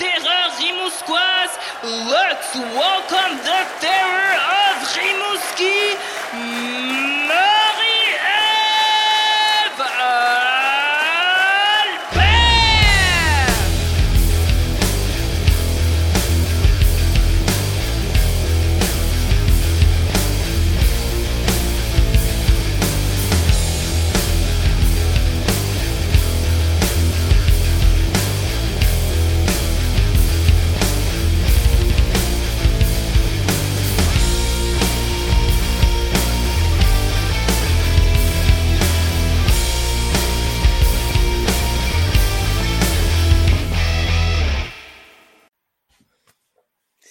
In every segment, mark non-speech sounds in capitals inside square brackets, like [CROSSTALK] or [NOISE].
terreur. Let's welcome the terror of Rimouski,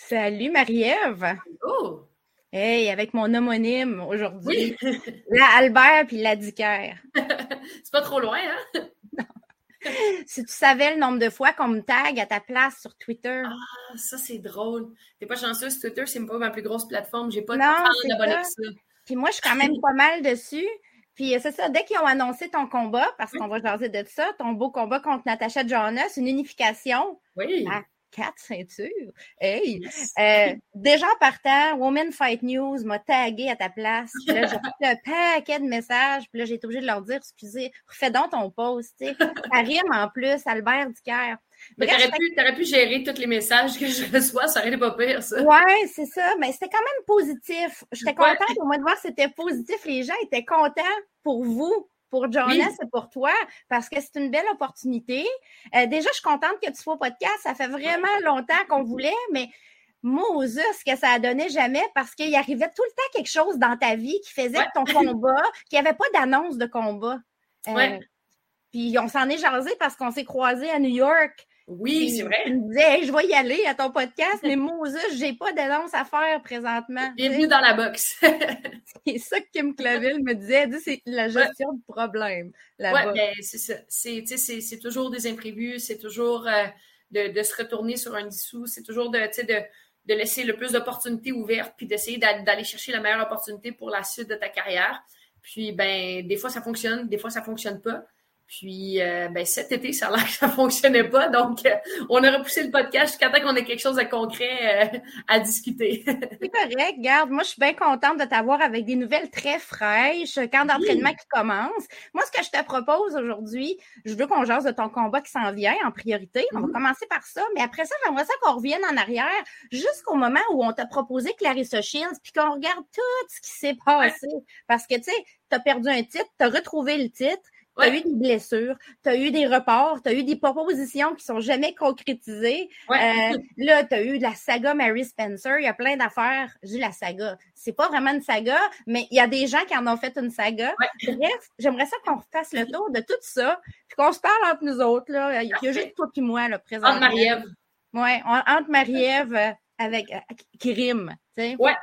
Salut Marie-Ève. Oh! Hey, avec mon homonyme aujourd'hui. Oui! [LAUGHS] La Albert puis la Dicker. [LAUGHS] c'est pas trop loin, hein? [LAUGHS] Si tu savais le nombre de fois qu'on me tag à ta place sur Twitter. Ah, ça, c'est drôle. T'es pas chanceuse, Twitter, c'est pas ma plus grosse plateforme. J'ai pas Non, c'est d'abonnés que ça. Puis moi, je suis quand même pas mal dessus. Puis euh, c'est ça, dès qu'ils ont annoncé ton combat, parce qu'on va jaser de ça, ton beau combat contre Natacha Jonas, une unification Oui! Ah. Quatre [LAUGHS] ceintures. Hey! Yes. Euh, déjà en partant, Women Fight News m'a tagué à ta place. Puis là, j'ai [LAUGHS] reçu un paquet de messages. Puis là, j'ai été obligée de leur dire, excusez, refais donc ton post. tu sais. Ça [LAUGHS] rime en plus, Albert Dicker. Mais t'aurais pu, t'aurais pu gérer tous les messages que je reçois, ça aurait été pas pire, ça. Ouais, c'est ça. Mais c'était quand même positif. J'étais Ouais. contente au moins de voir que c'était positif. Les gens étaient contents pour vous, pour Jonas Oui. et pour toi, parce que c'est une belle opportunité. Euh, déjà, je suis contente que tu sois au podcast. Ça fait vraiment longtemps qu'on voulait, mais Moses, que ça a donné jamais parce qu'il arrivait tout le temps quelque chose dans ta vie qui faisait Ouais. que ton combat, [LAUGHS] qu'il n'y avait pas d'annonce de combat. Euh, Ouais. Puis on s'en est jasé parce qu'on s'est croisés à New York. Oui, c'est vrai. Il me disait, Hey, je vais y aller à ton podcast, mais Moses, j'ai pas d'annonce à faire présentement. Bienvenue dans la boxe. [LAUGHS] C'est ça que Kim Claville me disait. C'est la gestion de problème. Ouais, ben, c'est ça. C'est, toujours des imprévus, c'est toujours euh, de, de se retourner sur un dissous, c'est toujours de, de, de laisser le plus d'opportunités ouvertes, puis d'essayer d'a- d'aller chercher la meilleure opportunité pour la suite de ta carrière. Puis, ben, des fois, ça fonctionne, des fois, ça fonctionne pas. Puis, euh, ben, cet été, ça a l'air que ça [LAUGHS] fonctionnait pas. Donc, euh, on a repoussé le podcast jusqu'à temps qu'on ait quelque chose de concret euh, à discuter. [LAUGHS] C'est correct, garde. Moi, je suis bien contente de t'avoir avec des nouvelles très fraîches, camp d'entraînement qui commence. Moi, ce que je te propose aujourd'hui, je veux qu'on jase de ton combat qui s'en vient en priorité. On va Mhm. commencer par ça, mais après ça, j'aimerais ça qu'on revienne en arrière jusqu'au moment où on t'a proposé Clarissa Shields, puis qu'on regarde tout ce qui s'est passé. Parce que, tu sais, t'as perdu un titre, t'as retrouvé le titre, T'as Ouais. eu des blessures, t'as eu des reports, t'as eu des propositions qui sont jamais concrétisées. Ouais. Euh, là, tu as eu la saga Mary Spencer, il y a plein d'affaires. J'ai la saga. C'est pas vraiment une saga, mais il y a des gens qui en ont fait une saga. Ouais. Bref, j'aimerais ça qu'on refasse le tour de tout ça, puis qu'on se parle entre nous autres. Là. Il y a juste toi et moi, là, présentement. Entre Marie-Ève. On- entre Marie-Ève euh, avec euh, qui rime, tu sais. Ouais.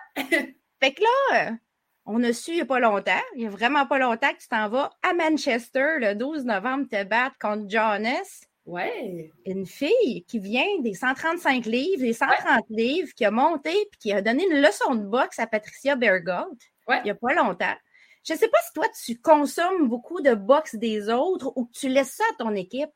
Fait que là, euh, on a su il n'y a pas longtemps, il n'y a vraiment pas longtemps que tu t'en vas à Manchester le 12 novembre te battre contre Jonas Ouais. une fille qui vient des 135 livres, des 130 livres, qui a monté puis qui a donné une leçon de boxe à Patricia Bergold Ouais. il n'y a pas longtemps. Je ne sais pas si toi, tu consommes beaucoup de boxe des autres ou que tu laisses ça à ton équipe.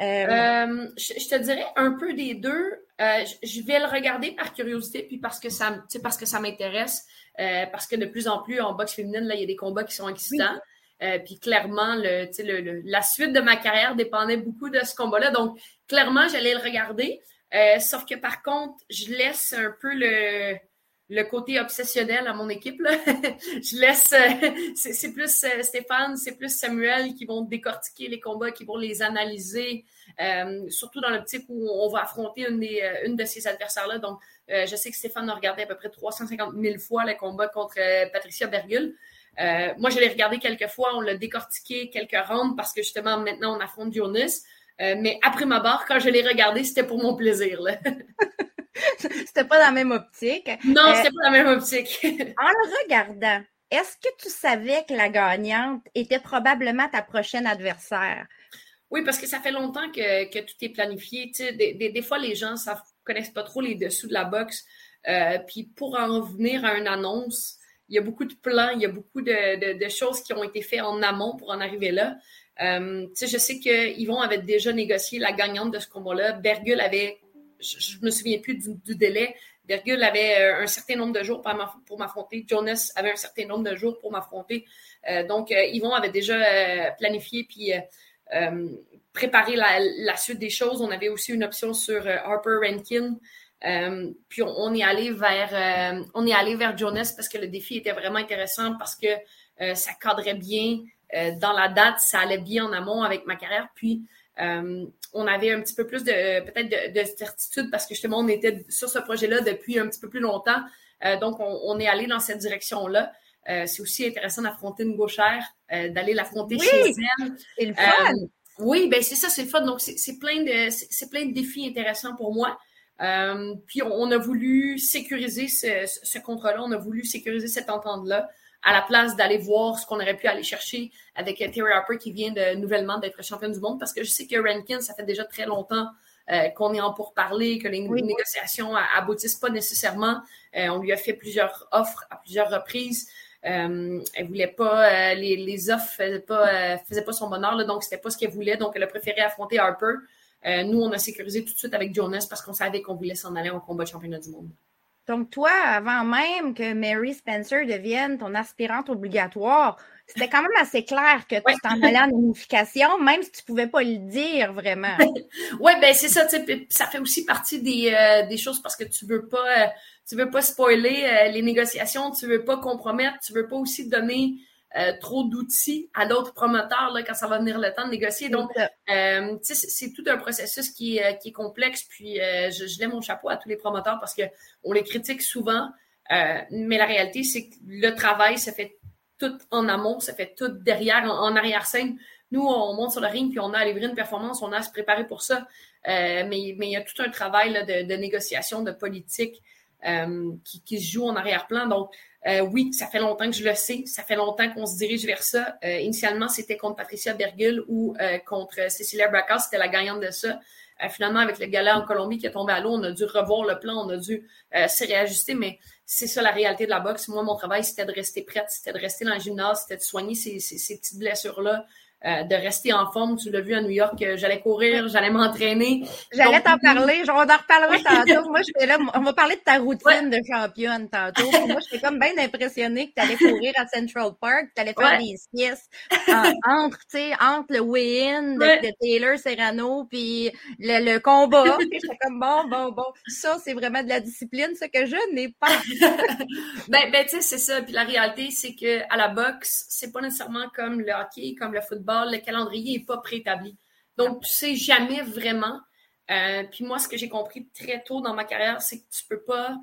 Euh, Euh, je, je te dirais un peu des deux. Euh, je, je vais le regarder par curiosité, puis parce que ça, parce que ça m'intéresse, euh, parce que de plus en plus en boxe féminine, là, il y a des combats qui sont excitants. Euh, puis clairement, le, le, le- la suite de ma carrière dépendait beaucoup de ce combat-là. Donc, clairement, j'allais le regarder. Euh, sauf que par contre, je laisse un peu le, le côté obsessionnel à mon équipe. Là. [LAUGHS] je laisse, euh, c'est plus euh, Stéphane, c'est plus Samuel qui vont décortiquer les combats, qui vont les analyser, euh, surtout dans l'optique où on va affronter une, des, une de ces adversaires-là. Donc, euh, je sais que Stéphane a regardé à peu près 350 000 fois le combat contre euh, Patricia Bergul. Euh, moi, je l'ai regardé quelques fois, on l'a décortiqué quelques rounds parce que justement, maintenant, on affronte Jonas. Euh, mais après ma barre, quand je l'ai regardé, c'était pour mon plaisir. [LAUGHS] C'était pas dans la même optique. Non, c'était pas dans la même optique. [LAUGHS] en le regardant, est-ce que tu savais que la gagnante était probablement ta prochaine adversaire? Oui, parce que ça fait longtemps que, tout est planifié. des, des, fois, les gens ne connaissent pas trop les dessous de la boxe. Euh, puis pour en venir à une annonce, il y a beaucoup de plans, il y a beaucoup de, choses qui ont été faites en amont pour en arriver là. Euh, je sais que Yvon avait déjà négocié la gagnante de ce combat-là. Bergul avait, je, ne me souviens plus du, délai. Bergul avait euh, un certain nombre de jours pour m'affronter. Jonas avait un certain nombre de jours pour m'affronter. donc, Yvon avait déjà planifié puis préparé la, la, suite des choses. On avait aussi une option sur Harper Rankin. Euh, puis on, est allé vers euh, on est allé vers Jonas parce que le défi était vraiment intéressant parce que euh, ça cadrait bien dans la date, ça allait bien en amont avec ma carrière. Puis on avait un petit peu plus de peut-être de, certitude parce que justement on était sur ce projet-là depuis un petit peu plus longtemps. donc on, est allé dans cette direction-là. c'est aussi intéressant d'affronter une gauchère, d'aller l'affronter chez elle. C'est le fun. Oui, ben c'est ça, c'est le fun. Donc c'est plein de c'est plein de défis intéressants pour moi. Euh, puis on, a voulu sécuriser ce, ce contrat-là, on a voulu sécuriser cette entente-là à la place d'aller voir ce qu'on aurait pu aller chercher avec Terry Harper qui vient de nouvellement d'être championne du monde parce que je sais que Rankin, ça fait déjà très longtemps euh, qu'on est en pourparler, que les négociations aboutissent pas nécessairement. Euh, on lui a fait plusieurs offres à plusieurs reprises. Euh, elle voulait pas, les, les, offres faisaient pas, faisaient pas son bonheur, là, donc c'était pas ce qu'elle voulait. Donc elle a préféré affronter Harper. Euh, nous, on a sécurisé tout de suite avec Jonas parce qu'on savait qu'on voulait s'en aller en combat de championnat du monde. Donc, toi, avant même que Mary Spencer devienne ton aspirante obligatoire, c'était quand même assez clair que tu t'en allais en unification, même si tu ne pouvais pas le dire vraiment. [LAUGHS] oui, ben c'est ça, ça fait aussi partie des, euh, des, choses parce que tu veux pas euh, tu veux pas spoiler les négociations, tu veux pas compromettre, tu veux pas aussi donner euh, trop d'outils à d'autres promoteurs là, quand ça va venir le temps de négocier. Donc, euh, c'est tout un processus qui, est, euh, qui est complexe. Puis, je, je lève mon chapeau à tous les promoteurs parce qu'on les critique souvent. mais la réalité, c'est que le travail se fait tout en amont, ça fait tout derrière, en, arrière-scène. Nous, on monte sur le ring, puis on a à livrer une performance, on a à se préparer pour ça. mais, mais il y a tout un travail là, de, de, négociation, de politique qui, qui, se joue en arrière-plan. Donc, euh, oui, ça fait longtemps que je le sais. Ça fait longtemps qu'on se dirige vers ça. Euh, initialement, c'était contre Patricia Bergul ou euh, contre Cecilia Braca. C'était la gagnante de ça. finalement, avec le gala en Colombie qui est tombé à l'eau, on a dû revoir le plan, on a dû se réajuster. Mais c'est ça la réalité de la boxe. Moi, mon travail, c'était de rester prête, c'était de rester dans le gymnase, c'était de soigner ces, ces petites blessures-là, euh, de rester en forme. Tu l'as vu à New York, euh, j'allais courir, j'allais m'entraîner. J'allais t'en parler, on en reparlera [LAUGHS] tantôt. moi, je là, on va parler de ta routine de championne tantôt. moi, j'étais comme bien impressionnée que tu allais courir à Central Park, tu allais faire des siestes entre, tu sais, entre le weigh-in de, Taylor Serrano puis le, combat. [LAUGHS] j'étais comme bon, bon, bon. Ça, c'est vraiment de la discipline, ce que je n'ai pas. [LAUGHS] ben, ben tu sais, c'est ça. Puis la réalité, c'est que à la boxe, c'est pas nécessairement comme le hockey, comme le football le calendrier n'est pas préétabli. Donc, tu sais jamais vraiment. Euh, puis moi, ce que j'ai compris très tôt dans ma carrière, c'est que tu peux pas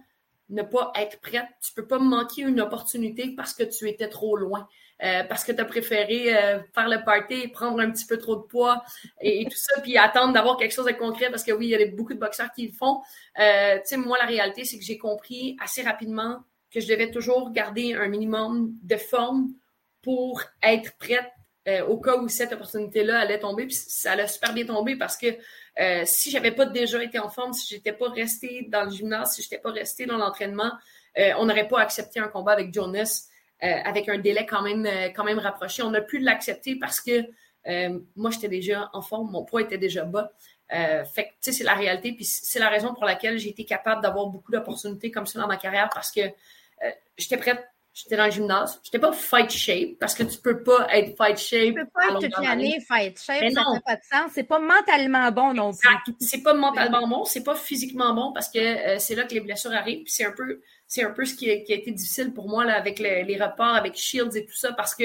ne pas être prête. Tu peux pas manquer une opportunité parce que tu étais trop loin. Euh, parce que tu as préféré euh, faire le party, prendre un petit peu trop de poids et, tout ça, puis attendre d'avoir quelque chose de concret parce que oui, il y a beaucoup de boxeurs qui le font. tu sais, moi, la réalité, c'est que j'ai compris assez rapidement que je devais toujours garder un minimum de forme pour être prête euh, au cas où cette opportunité-là allait tomber. Puis ça allait super bien tomber parce que euh, si j'avais pas déjà été en forme, si j'étais pas resté dans le gymnase, si j'étais pas resté dans l'entraînement, euh, on n'aurait pas accepté un combat avec Jonas avec un délai quand même, quand même rapproché. On a pu l'accepter parce que moi, j'étais déjà en forme, mon poids était déjà bas. fait que, c'est la réalité. Puis c'est la raison pour laquelle j'ai été capable d'avoir beaucoup d'opportunités comme ça dans ma carrière parce que j'étais prête J'étais dans le gymnase. J'étais pas fight shape parce que tu peux pas être fight shape. Tu peux pas toute l'année fight shape. ça n'a pas de sens. C'est pas mentalement bon non plus. C'est pas mentalement bon. C'est pas physiquement bon parce que euh, c'est là que les blessures arrivent. c'est un peu, c'est un peu ce qui a, été difficile pour moi là, avec les reports, avec Shields et tout ça parce que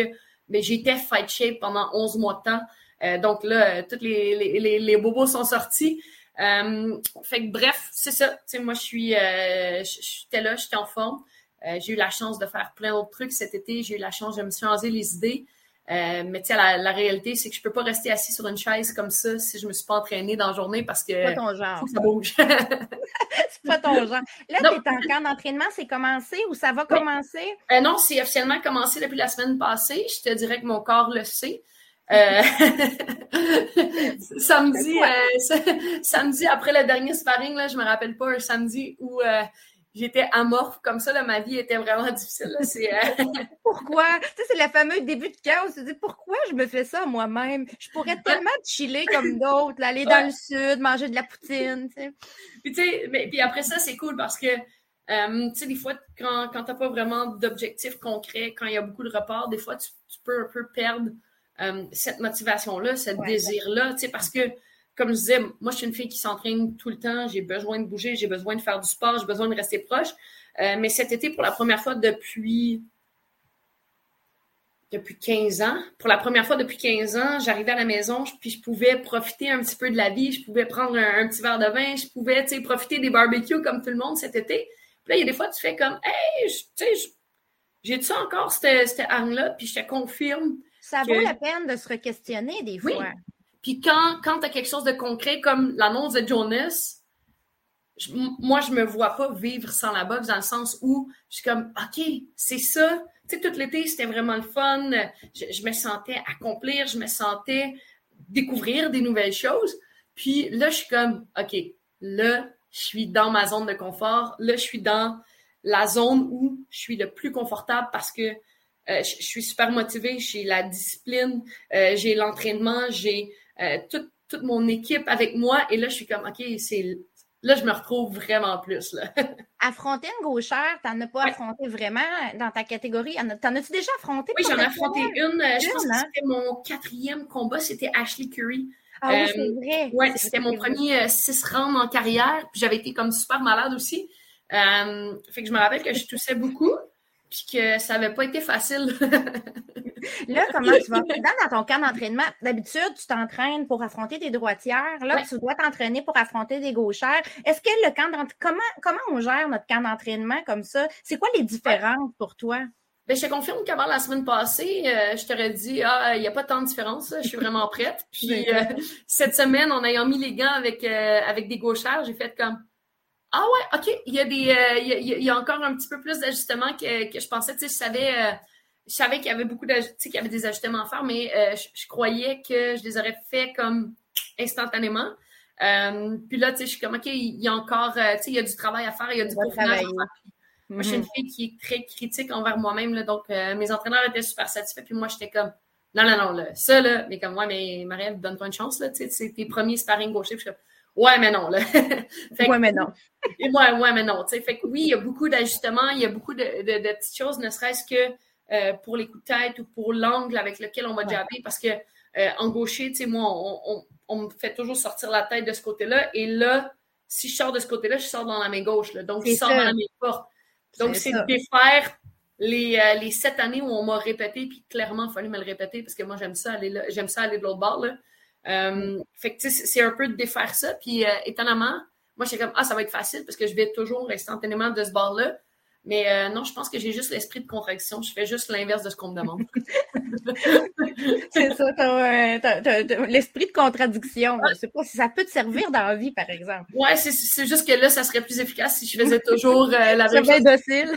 mais j'étais fight shape pendant 11 mois de temps. Euh, donc là, euh, tous les, les, les, bobos sont sortis. fait que bref, c'est ça. Moi, je suis, j'étais là, j'étais en forme. Euh, j'ai eu la chance de faire plein d'autres trucs cet été. J'ai eu la chance de me changer les idées. Euh, mais tu sais, la, la, réalité, c'est que je peux pas rester assis sur une chaise comme ça si je me suis pas entraînée dans la journée parce que. C'est pas ton genre. Faut que ça bouge. [LAUGHS] c'est pas ton genre. Là, tu es en camp d'entraînement, c'est commencé ou ça va commencer? Euh, non, c'est officiellement commencé depuis la semaine passée. Je te dirais que mon corps le sait. Euh... [LAUGHS] samedi, [LAUGHS] samedi, après le dernier sparring, là, je me rappelle pas un samedi où j'étais amorphe comme ça. Là, ma vie était vraiment [LAUGHS] difficile. Là, euh, [LAUGHS] pourquoi? Tu sais, c'est le fameux début de chaos. Tu te dis pourquoi je me fais ça moi-même? Je pourrais [LAUGHS] tellement chiller comme d'autres, aller dans le sud, manger de la poutine. Tu sais. Puis, tu sais, mais, puis après ça, c'est cool parce que euh, tu sais, des fois, quand, quand tu n'as pas vraiment d'objectif concret, quand il y a beaucoup de reports, des fois, tu, tu peux un peu perdre euh, cette motivation-là, ce ouais. désir-là, tu sais, parce que comme je disais, moi, je suis une fille qui s'entraîne tout le temps. J'ai besoin de bouger, j'ai besoin de faire du sport, j'ai besoin de rester proche. Euh, mais cet été, pour la première fois depuis depuis 15 ans, pour la première fois depuis 15 ans, j'arrivais à la maison, puis je pouvais profiter un petit peu de la vie, je pouvais prendre un, un petit verre de vin, je pouvais, profiter des barbecues comme tout le monde cet été. Puis là, il y a des fois, tu fais comme, hey, tu sais, j'ai ça encore, cette, cette arme-là, puis je te confirme. Ça vaut la peine de se re-questionner des fois. Oui. Puis quand, quand tu as quelque chose de concret comme l'annonce de Jonas, moi, je me vois pas vivre sans la boxe dans le sens où je suis comme, OK, c'est ça. Tu sais, tout l'été, c'était vraiment le fun. Je, me sentais accomplir, je me sentais découvrir des nouvelles choses. Puis là, je suis comme, OK, là, je suis dans ma zone de confort. Là, je suis dans la zone où je suis le plus confortable parce que euh, je, je, suis super motivée, j'ai la discipline, euh, j'ai l'entraînement, j'ai euh, toute, toute mon équipe avec moi. Et là, je suis comme, OK, c'est là, je me retrouve vraiment plus. Là. [LAUGHS] affronter une gauchère, t'en as pas ouais. affronté vraiment dans ta catégorie? T'en as-tu déjà affronté? Oui, j'en ai affronté une. une je pense hein? que c'était mon quatrième combat, c'était Ashley Curry. Ah oui, c'est vrai. Ouais, c'était mon premier euh, six rounds en carrière. Puis j'avais été comme super malade aussi. Euh, fait que je me rappelle que je toussais beaucoup puis que ça n'avait pas été facile. [LAUGHS] là, comment tu vas? Dans, ton camp d'entraînement, d'habitude, tu t'entraînes pour affronter des droitières. Là, ouais. tu dois t'entraîner pour affronter des gauchères. Est-ce que le camp d'entraînement, comment, comment on gère notre camp d'entraînement comme ça? C'est quoi les différences pour toi? Ben, je te confirme qu'avant la semaine passée, euh, je t'aurais dit, ah, il n'y a pas tant de différence, je suis vraiment prête. [LAUGHS] Puis euh, cette semaine, en ayant mis les gants avec, euh, avec des gauchères, j'ai fait comme, ah ouais, OK. Il y a des il, y a, il, y a, encore un petit peu plus d'ajustements que, que je pensais. Tu sais, je savais, je savais qu'il y avait beaucoup tu sais, qu'il y avait des ajustements à faire, mais euh, je, je, croyais que je les aurais fait comme instantanément. puis là, tu sais, je suis comme OK, il y a encore, tu sais, il y a du travail à faire, il y a du peaufinage à faire. Moi, je suis une fille qui est très critique envers moi-même, là, donc mes entraîneurs étaient super satisfaits, puis moi, j'étais comme non, non, non, là, ça, là, mais comme, ouais, mais Marielle, donne-toi une chance, là, tu sais, c'est tes premiers sparring gauchers, puis je suis comme, Ouais, mais non. Là. [LAUGHS] fait ouais, mais non. [LAUGHS] ouais, ouais, mais non. T'sais. Fait que oui, il y a beaucoup d'ajustements, il y a beaucoup de, de, de petites choses, ne serait-ce que euh, pour les coups de tête ou pour l'angle avec lequel on va ouais. jabber, parce que euh, en gaucher, tu sais, moi, on, on, on, me fait toujours sortir la tête de ce côté-là, et là, si je sors de ce côté-là, je sors dans la main gauche. Là. Donc, je sors dans la main forte. Donc, c'est de défaire les, euh, les sept années où on m'a répété, puis clairement, il fallait me le répéter, parce que moi, j'aime ça aller là, j'aime ça aller de l'autre bord. Là. Euh, fait que c'est un peu de défaire ça. Puis étonnamment, moi j'étais comme Ah, ça va être facile parce que je vais toujours instantanément de ce bord-là. Mais euh, non, je pense que j'ai juste l'esprit de contradiction. Je fais juste l'inverse de ce qu'on me demande. [LAUGHS] [LAUGHS] c'est ça, l'esprit de contradiction. Je sais pas si ça peut te servir dans la vie, par exemple. Ouais, c'est juste que là, ça serait plus efficace si je faisais toujours euh, la [LAUGHS] même chose. docile.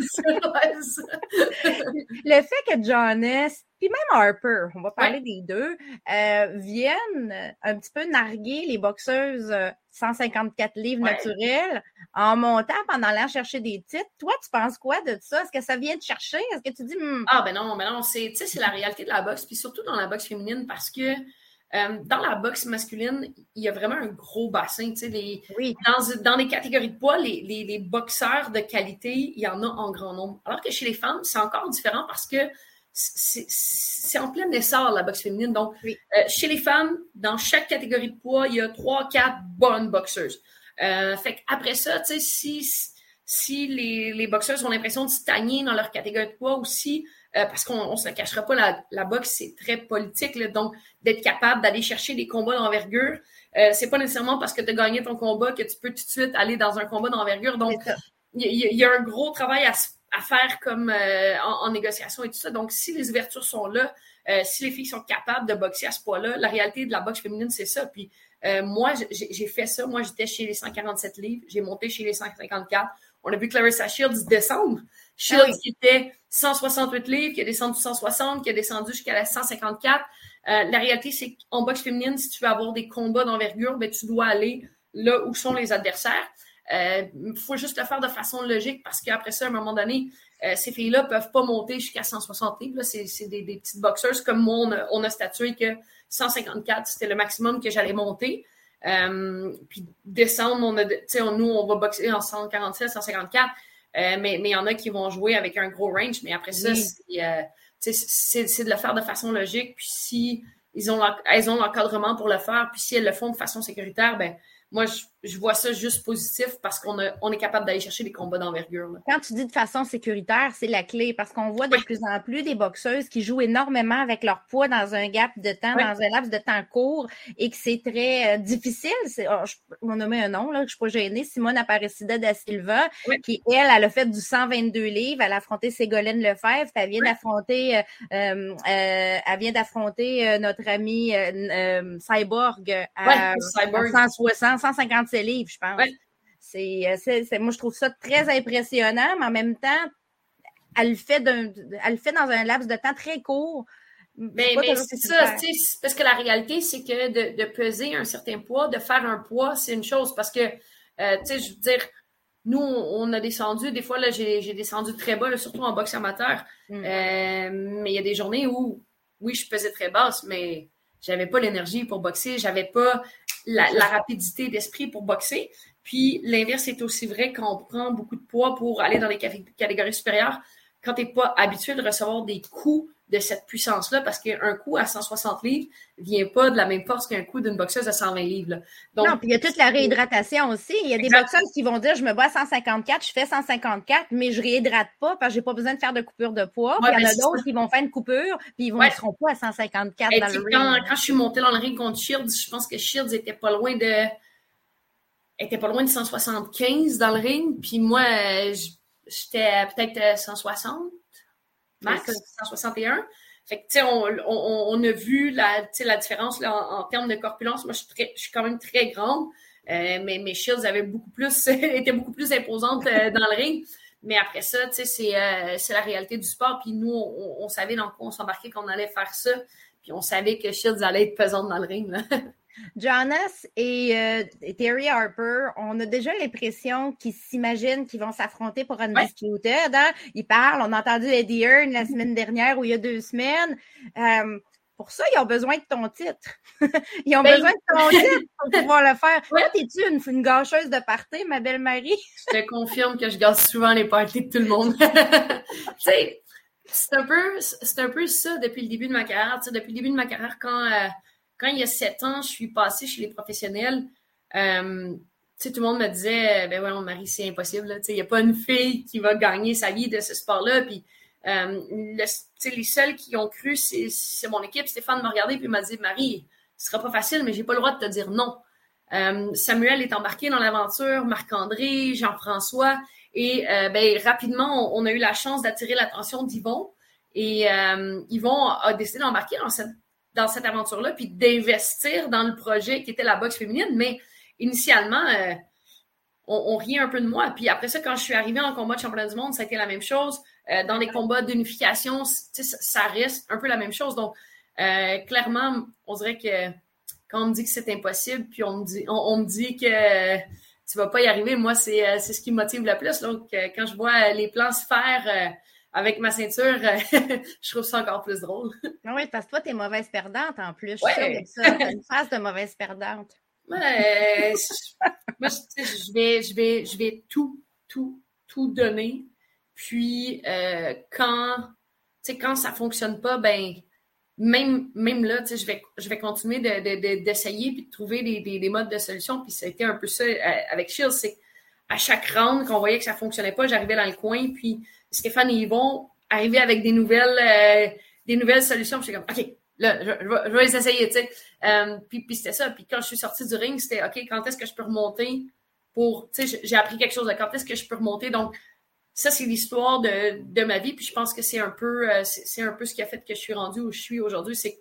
Le fait que John S puis même Harper, on va parler ouais. des deux, euh, viennent un petit peu narguer les boxeuses 154 livres ouais. naturels en montant pendant l'air chercher des titres. Toi, tu penses quoi de ça? Est-ce que ça vient te chercher? Est-ce que tu dis... Hmm... Ah ben non, ben non, c'est la réalité de la boxe, puis surtout dans la boxe féminine, parce que euh, dans la boxe masculine, il y a vraiment un gros bassin. Les, oui. dans, dans les catégories de poids, les, les, les boxeurs de qualité, il y en a en grand nombre. Alors que chez les femmes, c'est encore différent parce que c'est en plein essor, la boxe féminine. Donc, oui. euh, chez les femmes, dans chaque catégorie de poids, il y a trois, quatre bonnes boxeuses. Euh, fait après ça, tu sais, si, si les, les boxeuses ont l'impression de stagner dans leur catégorie de poids aussi, euh, parce qu'on ne se cachera pas, la, la boxe, c'est très politique, là, donc d'être capable d'aller chercher des combats d'envergure, c'est pas nécessairement parce que tu as gagné ton combat que tu peux tout de suite aller dans un combat d'envergure. Donc, il y, y, a un gros travail à se à faire comme euh, en, négociation et tout ça. Donc, si les ouvertures sont là, euh, si les filles sont capables de boxer à ce poids-là, la réalité de la boxe féminine, c'est ça. Puis moi, j'ai fait ça. Moi, j'étais chez les 147 livres. J'ai monté chez les 154. On a vu Clarissa Shields descendre. Shields qui était 168 livres, qui a descendu 160, qui a descendu jusqu'à la 154. la réalité, c'est qu'en boxe féminine, si tu veux avoir des combats d'envergure, ben, tu dois aller là où sont les adversaires. Il euh, faut juste le faire de façon logique parce qu'après ça, à un moment donné, euh, ces filles-là ne peuvent pas monter jusqu'à 160 livres. C'est des, des, petites boxeurs comme moi, on a, statué que 154, c'était le maximum que j'allais monter. Euh, puis descendre, on a, on, nous, on va boxer en 147, 154, mais il y en a qui vont jouer avec un gros range. Mais après ça, c'est de le faire de façon logique. Puis si ils ont, elles ont l'encadrement pour le faire, puis si elles le font de façon sécuritaire, ben moi, je, vois ça juste positif parce qu'on on est capable d'aller chercher des combats d'envergure. Quand tu dis de façon sécuritaire, c'est la clé parce qu'on voit de plus en plus des boxeuses qui jouent énormément avec leur poids dans un gap de temps, dans un laps de temps court et que c'est très euh, difficile. Oh, je, on a mis un nom, là, je ne suis pas gênée, Simone Aparecida da Silva, qui, elle, elle a fait du 122 livres, elle a affronté Ségolène Lefebvre, elle vient d'affronter euh, euh, elle vient d'affronter notre ami Cyborg à, à 160 157 livres, je pense. Euh, c'est, moi, je trouve ça très impressionnant, mais en même temps, elle le fait, elle fait dans un laps de temps très court. Mais, mais c'est ça, parce que la réalité, c'est que de, peser un certain poids, de faire un poids, c'est une chose. Parce que, euh, tu sais, je veux dire, nous, on a descendu, des fois, là, j'ai, descendu très bas, surtout en boxe amateur. Mm. Euh, mais il y a des journées où, oui, je pesais très basse, mais j'avais pas l'énergie pour boxer, j'avais pas la, rapidité d'esprit pour boxer. Puis l'inverse est aussi vrai quand on prend beaucoup de poids pour aller dans les catégories supérieures, quand tu n'es pas habitué de recevoir des coups de cette puissance-là, parce qu'un coup à 160 livres ne vient pas de la même force qu'un coup d'une boxeuse à 120 livres. Donc, non, puis il y a toute la réhydratation aussi. Il y a des boxeuses qui vont dire je me bats à 154, je fais 154, mais je réhydrate pas parce que j'ai pas besoin de faire de coupure de poids. il y en a d'autres qui vont faire une coupure, puis ils ne seront pas à 154 dans le quand, ring. Quand je suis montée dans le ring contre Shields, je pense que Shields était pas loin de était pas loin de 175 dans le ring, puis moi, j'étais peut-être 160 max, 161. Fait que, tu sais, on, on, on, a vu la, la différence là, en, termes de corpulence. Moi, je suis, très, je suis quand même très grande, euh, mais mes shields avaient beaucoup plus, [LAUGHS] étaient beaucoup plus imposantes euh, dans le ring. Mais après ça, tu sais, c'est, euh, c'est la réalité du sport. Puis nous, on, on savait dans quoi on s'embarquait qu'on allait faire ça. Puis on savait que Shields allait être pesante dans le ring. Là. [LAUGHS] Jonas euh, et, Terry Harper, on a déjà l'impression qu'ils s'imaginent qu'ils vont s'affronter pour un Undisputed. Hein? Ils parlent, on a entendu Eddie Hearn la semaine dernière ou il y a deux semaines. Euh, pour ça, ils ont besoin de ton titre. [LAUGHS] ils ont ben, besoin de ton [LAUGHS] titre pour pouvoir le faire. Toi, es-tu une, une, gâcheuse de party, ma belle Marie? [LAUGHS] je te confirme que je gâche souvent les parties de tout le monde. c'est un peu, c'est un peu ça depuis le début de ma carrière. depuis le début de ma carrière, quand euh, quand il y a sept ans, je suis passée chez les professionnels, euh, tout le monde me disait, ben ouais, c'est impossible. Il n'y a pas une fille qui va gagner sa vie de ce sport-là. Puis, euh, les seuls qui ont cru, c'est mon équipe. Stéphane m'a regardé et m'a dit, Marie, ce sera pas facile, mais j'ai pas le droit de te dire non. Euh, Samuel est embarqué dans l'aventure, Marc-André, Jean-François. Et ben, rapidement, on, a eu la chance d'attirer l'attention d'Yvon. Et Yvon a décidé d'embarquer dans cette dans cette aventure-là, puis d'investir dans le projet qui était la boxe féminine. Mais initialement, euh, on, riait un peu de moi. Puis après ça, quand je suis arrivée en combat de championnat du monde, ça a été la même chose. Euh, dans les combats d'unification, ça reste un peu la même chose. Donc, euh, clairement, on dirait que quand on me dit que c'est impossible, puis on me dit, on, me dit que tu vas pas y arriver, moi, c'est ce qui me motive le plus. Donc, quand je vois les plans se faire avec ma ceinture, [LAUGHS] je trouve ça encore plus drôle. Ah oui, parce que toi, tu es mauvaise perdante en plus. Je ouais. ça. une phase de mauvaise perdante. Ouais, moi, je vais, je, vais, je vais tout, tout, tout donner. Puis, euh, quand, quand ça ne fonctionne pas, ben, même, même là, je vais, je vais continuer d'essayer de, de, de trouver des, des, des, modes de solution. Puis, ça a été un peu ça euh, avec Shield. C'est à chaque round, quand on voyait que ça fonctionnait pas, j'arrivais dans le coin. Puis, Stéphane et Yvon arrivaient avec des nouvelles, euh, des nouvelles solutions. Puis comme, OK, là, je, vais les essayer. Euh, puis, puis c'était ça. Puis quand je suis sortie du ring, c'était, OK, quand est-ce que je peux remonter pour, tu sais, j'ai appris quelque chose de quand est-ce que je peux remonter. Donc, ça, c'est l'histoire de, de, ma vie. Puis je pense que c'est un peu c'est un peu ce qui a fait que je suis rendue où je suis aujourd'hui. C'est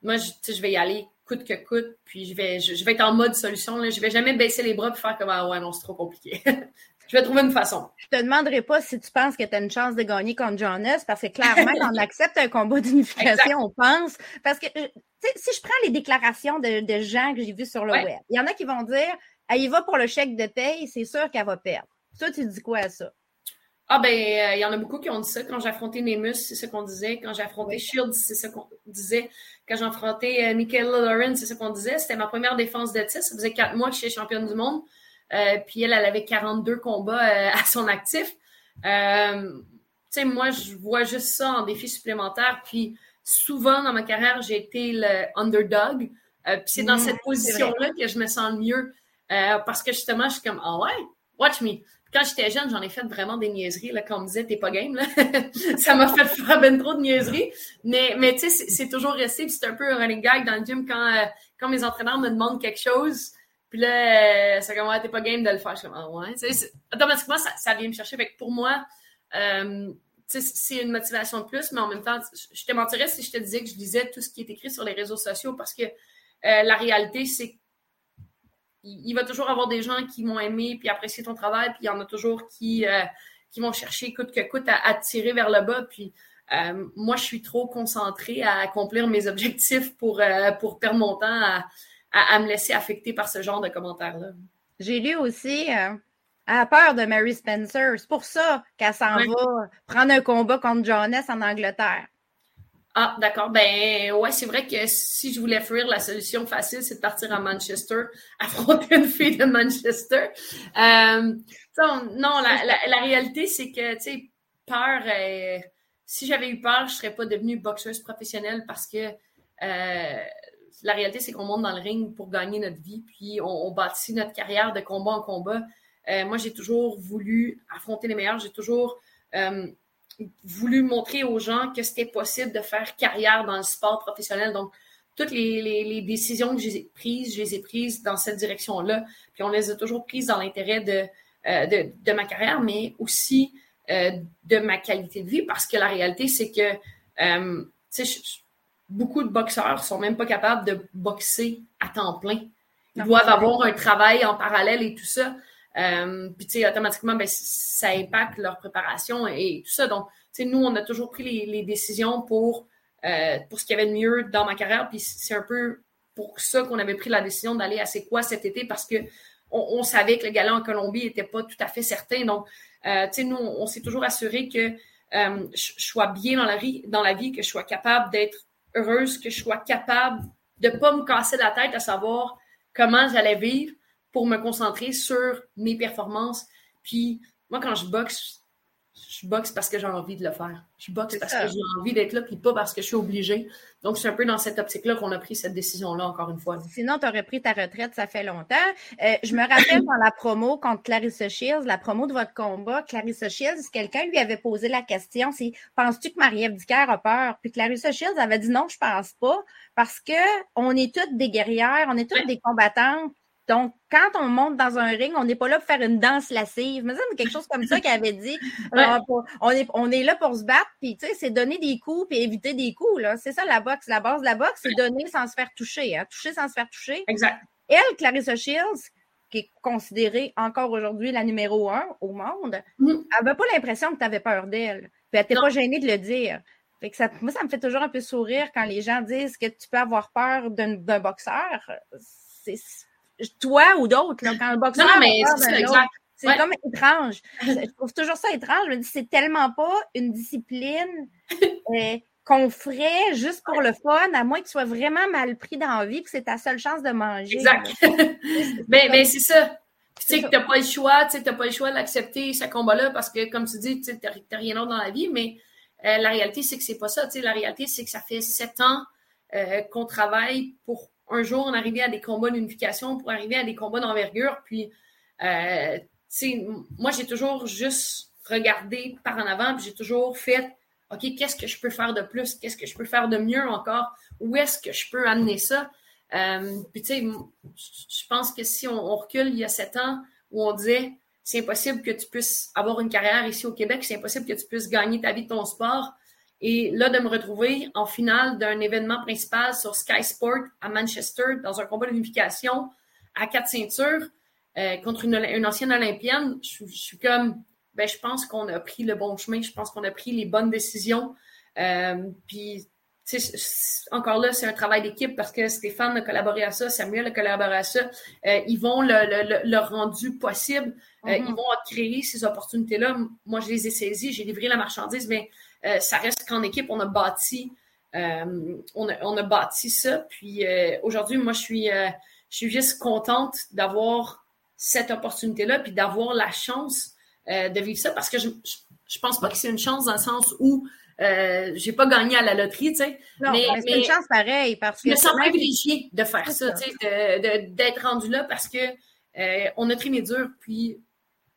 moi, je, je vais y aller coûte que coûte, puis je vais, je, vais être en mode solution. Là. Je vais jamais baisser les bras et faire comme Ah ouais, non, c'est trop compliqué. [LAUGHS] je vais trouver une façon. Je te demanderai pas si tu penses que tu as une chance de gagner contre Jonas, parce que clairement, quand [LAUGHS] on accepte un combat d'unification, on pense. Parce que euh, si je prends les déclarations de, de gens que j'ai vues sur le web, il y en a qui vont dire Elle y va pour le chèque de paye, c'est sûr qu'elle va perdre. Toi, tu dis quoi à ça? Ah ben, euh, il y en a beaucoup qui ont dit ça. Quand j'ai affronté Nemus, c'est ce qu'on disait. Quand j'ai affronté Shield, c'est ce qu'on disait. Quand j'ai affronté euh, Michaela Lauren, c'est ce qu'on disait. C'était ma première défense de titre. Ça faisait quatre mois que je suis championne du monde. Euh, puis elle, elle avait 42 combats à son actif. tu sais, moi, je vois juste ça en défi supplémentaire. Puis souvent dans ma carrière, j'ai été le underdog. puis c'est dans mmh, cette position-là que je me sens le mieux. parce que justement, je suis comme, ah ouais, watch me quand j'étais jeune, j'en ai fait vraiment des niaiseries. Là, quand on me disait, t'es pas game, [LAUGHS] ça m'a fait faire ben trop de niaiseries. Mais, mais tu sais, c'est toujours resté. c'est un peu un running gag dans le gym quand, euh, quand mes entraîneurs me demandent quelque chose. Puis là, euh, ça comme, t'es pas game de le faire. Je suis comme, ah, ouais. automatiquement, ça, ça, vient me chercher. Fait que pour moi, euh, c'est une motivation de plus, mais en même temps, je te mentirais si je te disais que je lisais tout ce qui est écrit sur les réseaux sociaux parce que la réalité, c'est il, va toujours avoir des gens qui vont aimer puis apprécier ton travail, puis il y en a toujours qui, euh, qui vont chercher coûte que coûte à, tirer vers le bas. Puis euh, moi, je suis trop concentrée à accomplir mes objectifs pour, euh, pour perdre mon temps à, à, me laisser affecter par ce genre de commentaires-là. J'ai lu aussi à peur de Mary Spencer. C'est pour ça qu'elle s'en va prendre un combat contre Jonas en Angleterre. Ah, d'accord. Ben ouais, c'est vrai que si je voulais fuir, la solution facile, c'est de partir à Manchester, [LAUGHS] affronter une fille de Manchester. Euh, non, la, réalité, c'est que, tu sais, peur, euh, si j'avais eu peur, je serais pas devenue boxeuse professionnelle parce que euh, la réalité, c'est qu'on monte dans le ring pour gagner notre vie, puis on bâtit notre carrière de combat en combat. moi, j'ai toujours voulu affronter les meilleurs. J'ai toujours voulu montrer aux gens que c'était possible de faire carrière dans le sport professionnel. Donc, toutes les, décisions que j'ai prises, je les ai prises dans cette direction-là. Puis on les a toujours prises dans l'intérêt de, euh, de, ma carrière, mais aussi euh, de ma qualité de vie, parce que la réalité, c'est que euh, beaucoup de boxeurs sont même pas capables de boxer à temps plein. Ils doivent avoir un travail en parallèle et tout ça. Euh, puis, tu sais, automatiquement, ben, ça impacte leur préparation et, tout ça. Donc, tu sais, nous, on a toujours pris les, décisions pour, euh, pour ce qu'il y avait de mieux dans ma carrière. Puis, c'est un peu pour ça qu'on avait pris la décision d'aller à C'est quoi cet été parce que on, savait que le galant en Colombie n'était pas tout à fait certain. Donc, euh, tu sais, nous, on, s'est toujours assuré que je, sois bien dans la, vie, dans la vie, que je sois capable d'être heureuse, que je sois capable de ne pas me casser la tête à savoir comment j'allais vivre pour me concentrer sur mes performances. Puis moi, quand je boxe, je boxe parce que j'ai envie de le faire. Je boxe parce que j'ai envie d'être là, puis pas parce que je suis obligée. Donc, c'est un peu dans cette optique-là qu'on a pris cette décision-là, encore une fois. Sinon, tu aurais pris ta retraite, ça fait longtemps. Euh, je me rappelle dans la promo contre Clarissa Shields, la promo de votre combat, Clarissa Shields, quelqu'un lui avait posé la question, c'est « Penses-tu que Marie-Ève a peur? » Puis Clarissa Shields avait dit « Non, je pense pas, parce que on est toutes des guerrières, on est toutes des combattantes, donc, quand on monte dans un ring, on n'est pas là pour faire une danse lascive. Mais c'est quelque chose comme ça qu'il avait dit. [LAUGHS] on, est, on est là pour se battre, puis tu sais, c'est donner des coups puis éviter des coups. C'est ça la boxe. La base de la boxe, c'est donner sans se faire toucher. Hein. Toucher sans se faire toucher. Exact. Elle, Clarissa Shields, qui est considérée encore aujourd'hui la numéro un au monde, mm. elle n'avait pas l'impression que tu avais peur d'elle. Puis elle n'était pas gênée de le dire. Fait que ça, moi, ça me fait toujours un peu sourire quand les gens disent que tu peux avoir peur d'un boxeur. C'est toi ou d'autres, quand un boxeur. Non, mais c'est exact. C'est comme étrange. [LAUGHS] Je trouve toujours ça étrange. Je me dis, c'est tellement pas une discipline euh, qu'on ferait juste pour le fun, à moins que tu sois vraiment mal pris dans la vie, que c'est ta seule chance de manger. Exact. [LAUGHS] ben, ben c'est ça. Tu sais que tu n'as pas le choix, tu n'as pas le choix d'accepter ce combat-là parce que, comme tu dis, tu n'as rien d'autre dans la vie, mais euh, la réalité, c'est que c'est pas ça. la réalité, c'est que ça fait sept ans euh, qu'on travaille pour un jour, on arrivait à des combats d'unification pour arriver à des combats d'envergure. Puis, euh, moi, j'ai toujours juste regardé par en avant, puis j'ai toujours fait, OK, qu'est-ce que je peux faire de plus? Qu'est-ce que je peux faire de mieux encore? Où est-ce que je peux amener ça? Euh, puis, tu sais, je pense que si on, recule il y a sept ans, où on disait, c'est impossible que tu puisses avoir une carrière ici au Québec, c'est impossible que tu puisses gagner ta vie de ton sport. Et là, de me retrouver en finale d'un événement principal sur Sky Sport à Manchester, dans un combat d'unification à quatre ceintures, euh, contre une, ancienne Olympienne, je, suis comme, ben, je pense qu'on a pris le bon chemin, je pense qu'on a pris les bonnes décisions. Euh, puis, encore là, c'est un travail d'équipe parce que Stéphane a collaboré à ça, Samuel a collaboré à ça. Euh, ils vont le, le, le, rendu possible. Mm-hmm. Ils vont créer ces opportunités-là. Moi, je les ai saisies, j'ai livré la marchandise, mais euh, ça reste qu'en équipe, on a bâti, on a, on, a, bâti ça. Puis aujourd'hui, moi, je suis, je suis juste contente d'avoir cette opportunité-là, puis d'avoir la chance de vivre ça parce que je, je, je pense pas que c'est une chance dans le sens où euh, j'ai pas gagné à la loterie, tu sais. mais, c'est une chance pareille parce que. Je me sens privilégiée de faire ça, tu sais, d'être rendu là parce que euh, on a trimé dur, puis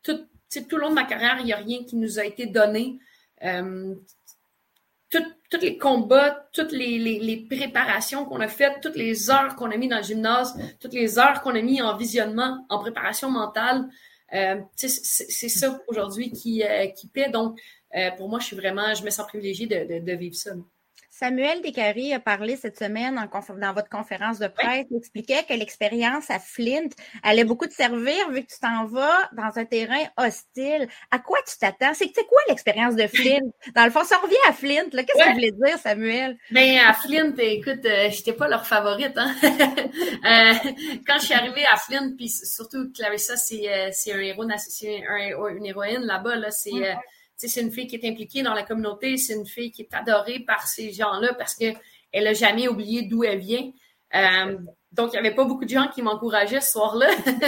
tout, tout le long de ma carrière, il n'y a rien qui nous a été donné. Euh, tous les combats, toutes les, préparations qu'on a faites, toutes les heures qu'on a mis dans le gymnase, toutes les heures qu'on a mis en visionnement, en préparation mentale, euh, c'est ça aujourd'hui qui, euh, paie. Donc, euh, pour moi, je suis vraiment, je me sens privilégiée de, vivre ça. Samuel Descaries a parlé cette semaine dans votre conférence de presse. Il expliquait que l'expérience à Flint allait beaucoup te servir vu que tu t'en vas dans un terrain hostile. À quoi tu t'attends? C'est quoi l'expérience de Flint? [LAUGHS] Dans le fond, ça revient à Flint. Qu'est-ce que ça voulait dire, Samuel? Ben, à Flint, écoute, euh, j'étais pas leur favorite. Hein? [LAUGHS] Euh, quand je suis arrivée à Flint, puis surtout Clarissa, c'est un héros, c'est une héroïne là-bas. Là, c'est c'est une fille qui est impliquée dans la communauté, c'est une fille qui est adorée par ces gens-là parce qu'elle n'a jamais oublié d'où elle vient. Euh, donc, il n'y avait pas beaucoup de gens qui m'encourageaient ce soir-là.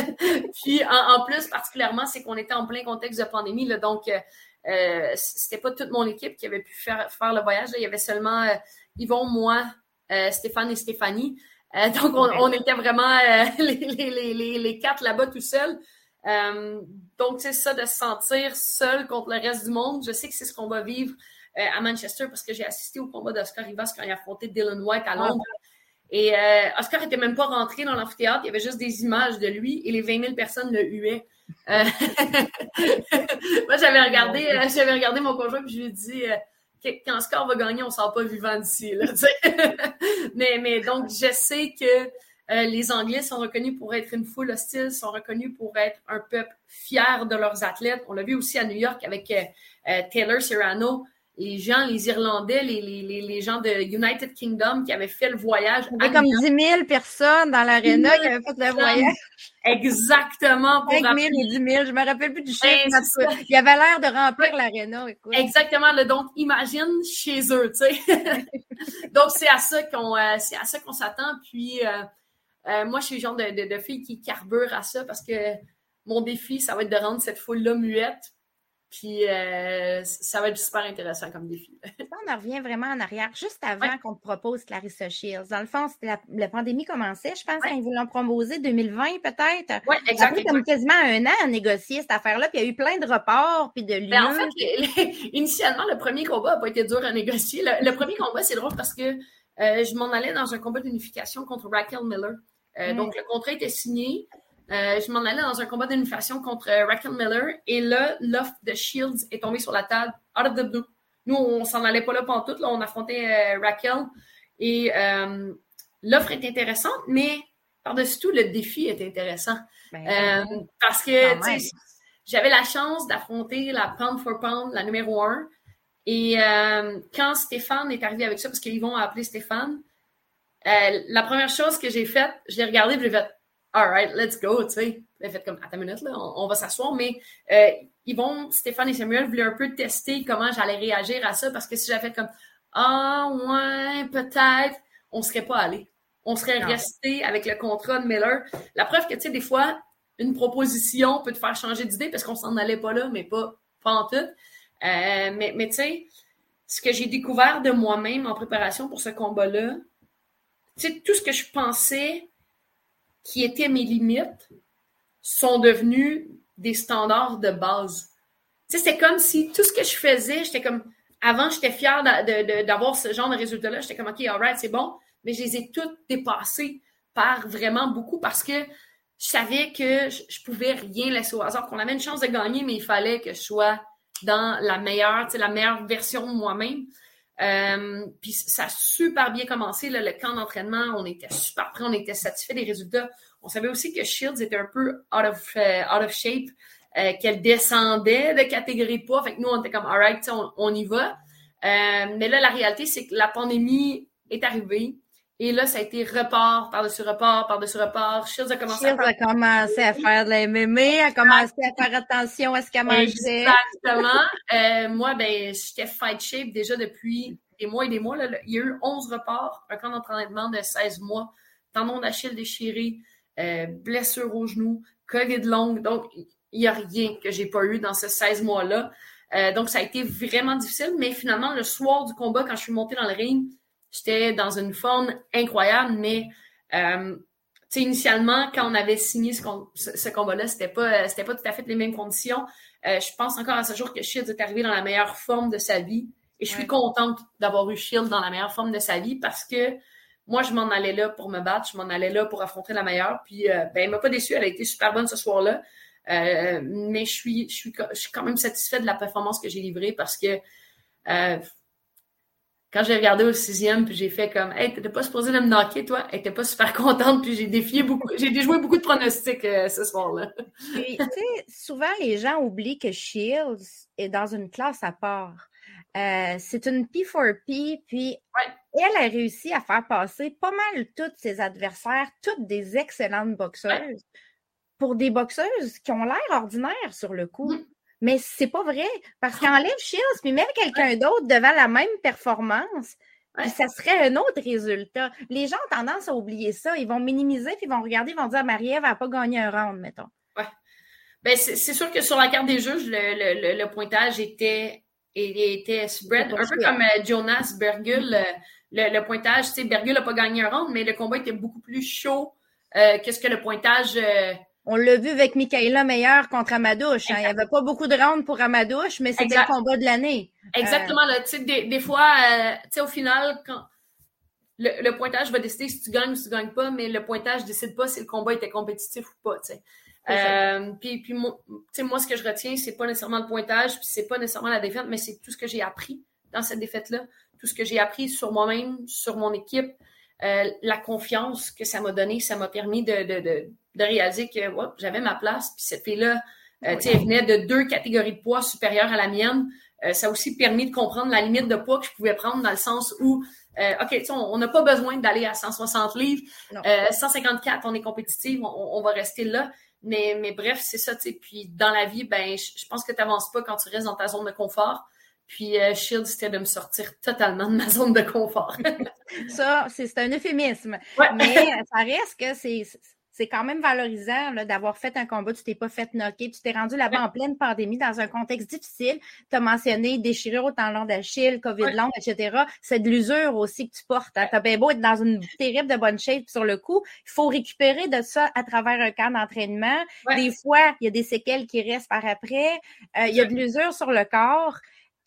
[LAUGHS] Puis, en, plus, particulièrement, c'est qu'on était en plein contexte de pandémie. Là, donc, euh, euh c'était pas toute mon équipe qui avait pu faire, faire le voyage. Il y avait seulement euh, Yvon, moi, Stéphane et Stéphanie. donc, on, était vraiment [LAUGHS] les, les, les, les, quatre là-bas tout seuls. Euh, donc, c'est ça, de se sentir seul contre le reste du monde. Je sais que c'est ce qu'on va vivre euh, à Manchester parce que j'ai assisté au combat d'Oscar Rivas quand il a affronté Dylan White à Londres. Et euh, Oscar n'était même pas rentré dans l'amphithéâtre, il y avait juste des images de lui et les 20 000 personnes le huaient. [LAUGHS] Moi, j'avais regardé, j'avais regardé mon conjoint et je lui ai dit quand Oscar va gagner, on ne sort pas vivant d'ici. [LAUGHS] mais, mais donc, je sais que euh, les Anglais sont reconnus pour être une foule hostile, sont reconnus pour être un peuple fier de leurs athlètes. On l'a vu aussi à New York avec euh, euh, Taylor Serrano. Les gens, les Irlandais, les, les, les, gens de United Kingdom qui avaient fait le voyage. Il y avait comme 10 000 personnes dans l'aréna qui avaient fait le voyage. Exactement. 5 000 ou 10 000, je me rappelle plus du chiffre. Ben, il y avait l'air de remplir l'aréna. Exactement. donc, imagine chez eux, tu sais. [LAUGHS] donc, c'est à ça qu'on s'attend. Puis, euh, moi, je suis le genre de, de, fille qui carbure à ça parce que mon défi, ça va être de rendre cette foule-là muette. Puis euh, ça va être super intéressant comme défi. on en revient vraiment en arrière, juste avant qu'on te propose Clarissa Shields. Dans le fond, c'était la, pandémie commençait, je pense, quand ils voulaient proposer 2020 peut-être. Oui, exactement. Ça a comme quasiment un an à négocier cette affaire-là, puis il y a eu plein de reports, puis de lieux. Ben, en fait, [LAUGHS] initialement, le premier combat n'a pas été dur à négocier. Le, premier combat, c'est drôle parce que euh, je m'en allais dans un combat d'unification contre Raquel Miller. Euh, mm. Donc, le contrat était signé. Euh, je m'en allais dans un combat d'inflation contre euh, Raquel Miller. Et là, l'offre de Shields est tombée sur la table, out of the blue. Nous, on s'en allait pas là pendant tout. Là, on affrontait Raquel. Et l'offre est intéressante, mais par-dessus tout, le défi est intéressant. Ben, parce que j'avais la chance d'affronter la pound for pound, la numéro un. Et quand Stéphane est arrivé avec ça, parce qu'ils vont appeler Stéphane, euh, la première chose que j'ai faite, je l'ai regardé et j'ai fait All right, let's go, tu sais. J'ai fait comme, attends une minute, là, on, va s'asseoir, mais euh, ils vont, Stéphane et Samuel voulaient un peu tester comment j'allais réagir à ça parce que si j'avais fait comme Ah, ouais, peut-être, on serait pas allé. On serait resté avec le contrat de Miller. La preuve que, tu sais, des fois, une proposition peut te faire changer d'idée parce qu'on s'en allait pas là, mais pas, pas en tout. Euh, mais mais tu sais, ce que j'ai découvert de moi-même en préparation pour ce combat-là, tout ce que je pensais qui étaient mes limites sont devenus des standards de base. Tu sais, c'est comme si tout ce que je faisais, j'étais comme, avant, j'étais fière d'avoir ce genre de résultat-là. J'étais comme, OK, alright, c'est bon. Mais je les ai toutes dépassées par vraiment beaucoup parce que je savais que je, je pouvais rien laisser au hasard, qu'on avait une chance de gagner, mais il fallait que je sois dans la meilleure, la meilleure version de moi-même. Euh, puis ça a super bien commencé, là, le camp d'entraînement. On était super prêts, on était satisfait des résultats. On savait aussi que Shields était un peu out of, euh, out of shape, euh, qu'elle descendait de catégorie poids. Fait que nous, on était comme, alright, on, on y va. Euh, mais là, la réalité, c'est que la pandémie est arrivée. Et là, ça a été report par-dessus report, par-dessus report. Shields a commencé Shields à a commencé à faire de la MMA, a commencé à faire attention à ce qu'elle mangeait. Exactement. [LAUGHS] Euh, moi, ben, j'étais fight shape déjà depuis des mois et des mois. Là. Il y a eu 11 reports, un camp d'entraînement de 16 mois, tendon d'Achille déchiré, euh, blessure au genou, COVID longue. Donc, il n'y a rien que j'ai pas eu dans ces 16 mois-là. Euh, donc, ça a été vraiment difficile. Mais finalement, le soir du combat, quand je suis montée dans le ring, j'étais dans une forme incroyable. Mais, euh, tu sais, initialement, quand on avait signé ce, com- ce- ce combat-là, c'était pas, c'était pas tout à fait les mêmes conditions. Euh, je pense encore à ce jour que Shields est arrivé dans la meilleure forme de sa vie. Et je suis Ouais. contente d'avoir eu Shields dans la meilleure forme de sa vie parce que moi, je m'en allais là pour me battre, je m'en allais là pour affronter la meilleure. Puis, euh, ben, elle m'a pas déçue, elle a été super bonne ce soir-là. Euh, mais je suis, je, suis, je suis quand même satisfaite de la performance que j'ai livrée parce que euh, quand j'ai regardé au sixième, puis j'ai fait comme Hey, t'étais pas supposé de me knocker, toi? Elle était pas super [LAUGHS] contente, puis j'ai défié beaucoup, j'ai déjoué beaucoup de pronostics euh, ce soir-là. Tu sais, souvent, les gens oublient que Shields est dans une classe à part. Euh, c'est une P4P, puis elle a réussi à faire passer pas mal tous ses adversaires, toutes des excellentes boxeuses, pour des boxeuses qui ont l'air ordinaires sur le coup. Mhm. Mais c'est pas vrai, parce qu'enlève Shields, puis met quelqu'un d'autre devant la même performance, puis Ouais. ça serait un autre résultat. Les gens ont tendance à oublier ça. Ils vont minimiser, puis ils vont regarder, ils vont dire Marie-Ève n'a pas gagné un round, mettons. Ben, c'est sûr que sur la carte des juges, le, le, le, pointage était, était spread, un peu comme euh, Jonas Bergul. le, le pointage, tu sais, Bergul n'a pas gagné un round, mais le combat était beaucoup plus chaud euh, que ce que le pointage. euh, On l'a vu avec Michaela Meyer contre Amadouche. hein. Il n'y avait pas beaucoup de rounds pour Amadouche, mais c'était le combat de l'année. Exactement, là, tu sais, des, des fois, euh, au final, quand le, le pointage va décider si tu gagnes ou si tu gagnes pas, mais le pointage décide pas si le combat était compétitif ou pas. Euh, puis, puis moi, ce que je retiens, c'est pas nécessairement le pointage, puis c'est pas nécessairement la défaite, mais c'est tout ce que j'ai appris dans cette défaite-là, tout ce que j'ai appris sur moi-même, sur mon équipe, euh, la confiance que ça m'a donné, ça m'a permis de, de, de, de réaliser que j'avais ma place, puis cette fille-là, euh, sais, elle venait de deux catégories de poids supérieures à la mienne. Euh, ça a aussi permis de comprendre la limite de poids que je pouvais prendre dans le sens où, euh, OK, on n'a pas besoin d'aller à 160 livres. Non. Euh, 154, on est compétitive, on, on va rester là. Mais, mais bref, c'est ça, tu sais. Puis dans la vie, ben, je, pense que tu n'avances pas quand tu restes dans ta zone de confort. Puis euh, Shield, c'était de me sortir totalement de ma zone de confort. [LAUGHS] Ça, c'est un euphémisme. Ouais. Mais ça reste que c'est. C'est quand même valorisant d'avoir fait un combat, tu t'es pas fait knocker, tu t'es rendu là-bas en pleine pandémie dans un contexte difficile. Tu as mentionné déchirure au tendon d'Achille, COVID Ouais. long, etc. C'est de l'usure aussi que tu portes. Hein. Tu as bien beau être dans une terrible de bonne shape sur le coup. Il faut récupérer de ça à travers un camp d'entraînement. Ouais. Des fois, il y a des séquelles qui restent par après. Euh, il y a de l'usure sur le corps.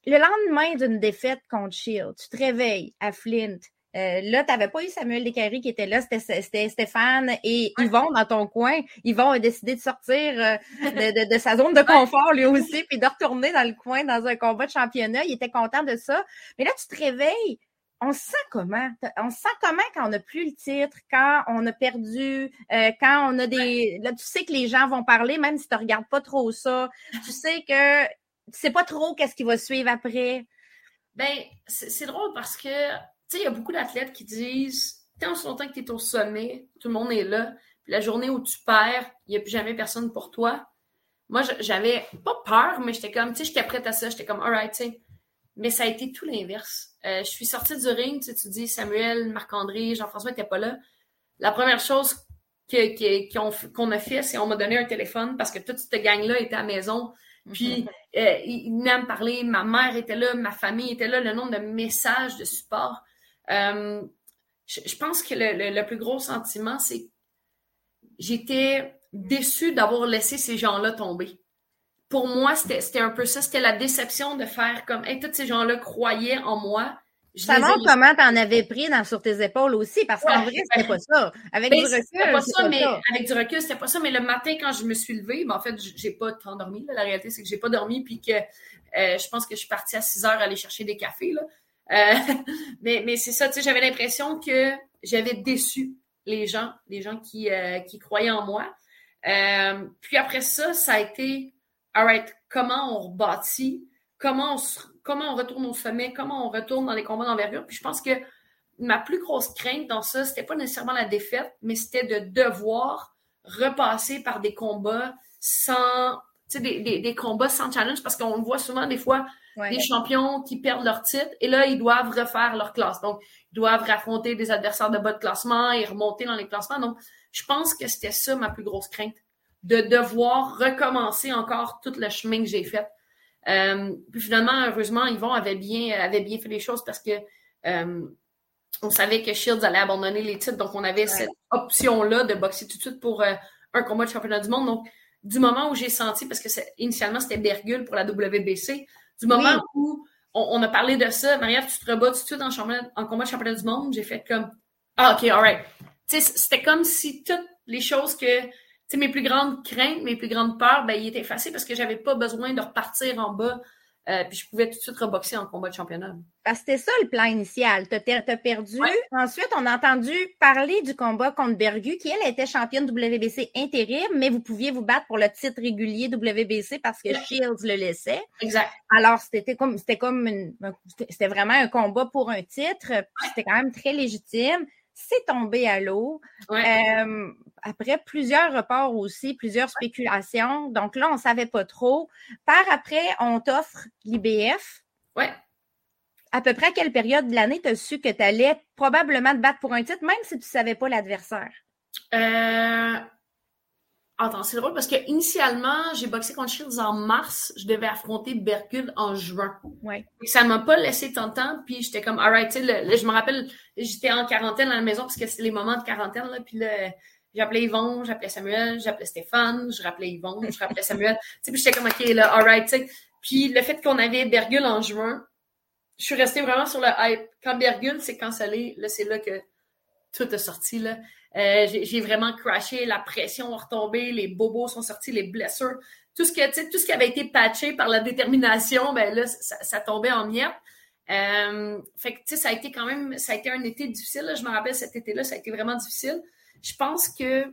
Le lendemain d'une défaite contre Shield, tu te réveilles à Flint. Euh, là, tu n'avais pas eu Samuel Descaries qui était là, c'était Stéphane et. Yvon dans ton coin. Yvon a décidé de sortir euh, de, de- de sa zone de [LAUGHS] confort lui aussi, puis de retourner dans le coin dans un combat de championnat. Il était content de ça. Mais là, tu te réveilles. On se sent comment? On se sent comment quand on n'a plus le titre, quand on a perdu, euh, quand on a des. Là, tu sais que les gens vont parler, même si tu ne regardes pas trop ça. Tu sais que tu sais pas trop qu'est-ce qui va suivre après. Ben, c'est drôle parce que, tu sais, il y a beaucoup d'athlètes qui disent, tant aussi longtemps que tu es au sommet, tout le monde est là, puis la journée où tu perds, il n'y a plus jamais personne pour toi. Moi, j'avais pas peur, mais j'étais comme, tu sais, j'étais prête à ça, j'étais comme, alright, tu sais. Mais ça a été tout l'inverse. Euh, je suis sortie du ring, tu sais, tu dis Samuel, Marc-André, Jean-François n'étaient pas là. La première chose que- que- qu'on qu'on a fait, c'est on m'a donné un téléphone parce que toute cette gang-là était à la maison. Puis euh, il il venait à me parler, ma mère était là, ma famille était là, le nombre de messages de support. Euh, je, je pense que le, le- le plus gros sentiment, c'est que j'étais déçue d'avoir laissé ces gens-là tomber. Pour moi, c'était un peu ça, c'était la déception de faire comme, hey, tous ces gens-là croyaient en moi, ça montre comment tu en avais pris dans, sur tes épaules aussi, parce qu'en vrai, c'était pas ça. Avec du recul, c'était pas ça, mais avec du recul, c'était pas ça. Mais le matin, quand je me suis levée, ben, en fait, j'ai pas tant dormi. La réalité, c'est que j'ai pas dormi, puis que euh, je pense que je suis partie à 6 heures aller chercher des cafés. Là. Euh, [LAUGHS] mais mais c'est ça, tu sais, j'avais l'impression que j'avais déçu les gens, les gens qui, euh, qui croyaient en moi. puis après ça, ça a été, alright, comment on rebâtit, comment on comment on retourne au sommet, comment on retourne dans les combats d'envergure. Puis je pense que ma plus grosse crainte dans ça, c'était pas nécessairement la défaite, mais c'était de devoir repasser par des combats sans, tu sais, des, combats sans challenge, parce qu'on voit souvent des fois des champions qui perdent leur titre et là, ils doivent refaire leur classe. Donc, ils doivent affronter des adversaires de bas de classement et remonter dans les classements. Donc, je pense que c'était ça ma plus grosse crainte, de devoir recommencer encore tout le chemin que j'ai fait. Euh, puis finalement, heureusement, Yvon avait bien, avait bien fait les choses parce que euh, on savait que Shields allait abandonner les titres, donc on avait cette option-là de boxer tout de suite pour euh, un combat de championnat du monde. Donc, du moment où j'ai senti, parce que initialement c'était Bergul pour la WBC, du moment où on, a parlé de ça, Maria, tu te rebats tout de suite en, en combat de championnat du monde, j'ai fait comme Ah, ok, alright. C'était comme si toutes les choses que mes plus grandes craintes, mes plus grandes peurs, ben, ils étaient effacés parce que j'avais pas besoin de repartir en bas. Euh, puis je pouvais tout de suite reboxer en combat de championnat. Parce que c'était ça le plan initial. Tu as, perdu. Ensuite, on a entendu parler du combat contre Bergu, qui, elle, était championne WBC intérim, mais vous pouviez vous battre pour le titre régulier WBC parce que Shields le laissait. Exact. Alors, c'était comme, c'était comme c'était vraiment un combat pour un titre. C'était quand même très légitime c'est tombé à l'eau. Euh, après plusieurs reports aussi, plusieurs spéculations. Donc là, on ne savait pas trop. Par après, on t'offre l'IBF. Oui. À peu près à quelle période de l'année tu as su que tu allais probablement te battre pour un titre, même si tu ne savais pas l'adversaire? Euh, Attends, c'est drôle parce que initialement, j'ai boxé contre Shields en mars. Je devais affronter Berkul en juin. Ouais. Et ça m'a pas laissé tant de temps. Puis j'étais comme, alright, tu sais, je me rappelle, j'étais en quarantaine à la maison parce que c'est les moments de quarantaine. Là, puis là, j'appelais Yvon, j'appelais Samuel, j'appelais Stéphane, je rappelais Yvon, je rappelais Samuel. [LAUGHS] tu sais, puis j'étais comme, ok, là, alright, tu sais. Puis le fait qu'on avait Bergul en juin, je suis restée vraiment sur le hype. Quand Bergul s'est cancellé, là, c'est là que tout est sorti, là. Euh, j'ai vraiment crashé, la pression a retombé, les bobos sont sortis, les blessures. Tout ce, que, tout ce qui avait été patché par la détermination, ben là, ça, tombait en miettes. Euh, fait que, tu sais, ça a été quand même, ça a été un été difficile. Je me rappelle cet été-là, ça a été vraiment difficile. Je pense que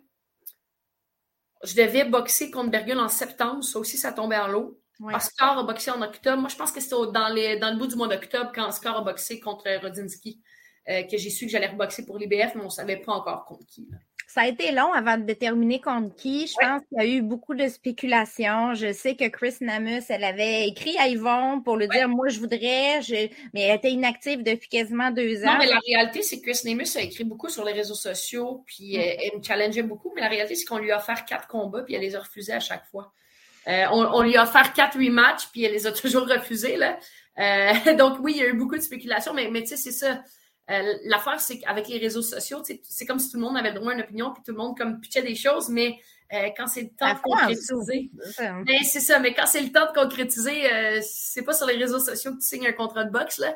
je devais boxer contre Bergul en septembre. Ça aussi, ça tombait en l'eau. Oscar a boxé en octobre. Moi, je pense que c'était dans, dans le bout du mois d'octobre quand Oscar a boxé contre Rodzinski. Euh, que j'ai su que j'allais reboxer pour l'IBF, mais on ne savait pas encore contre qui. Ça a été long avant de déterminer contre qui. Je pense qu'il y a eu beaucoup de spéculations. Je sais que Chris Namus, elle avait écrit à Yvon pour lui dire Moi, je voudrais, mais elle était inactive depuis quasiment deux ans. Non, mais la réalité, c'est que Chris Namus a écrit beaucoup sur les réseaux sociaux, puis mm. elle, me challengeait beaucoup. Mais la réalité, c'est qu'on lui a offert quatre combats, puis elle les a refusés à chaque fois. Euh, on, lui a offert quatre rematchs, puis elle les a [LAUGHS] toujours refusés. Là. Euh, [LAUGHS] donc, oui, il y a eu beaucoup de spéculations, mais, mais tu sais, c'est ça. Euh, l'affaire, c'est qu'avec les réseaux sociaux, c'est comme si tout le monde avait le droit à une opinion, puis tout le monde comme pitchait des choses, mais euh, quand c'est le temps de concrétiser. Ben, c'est ça, mais quand c'est le temps de concrétiser, euh, c'est pas sur les réseaux sociaux que tu signes un contrat de boxe. Là.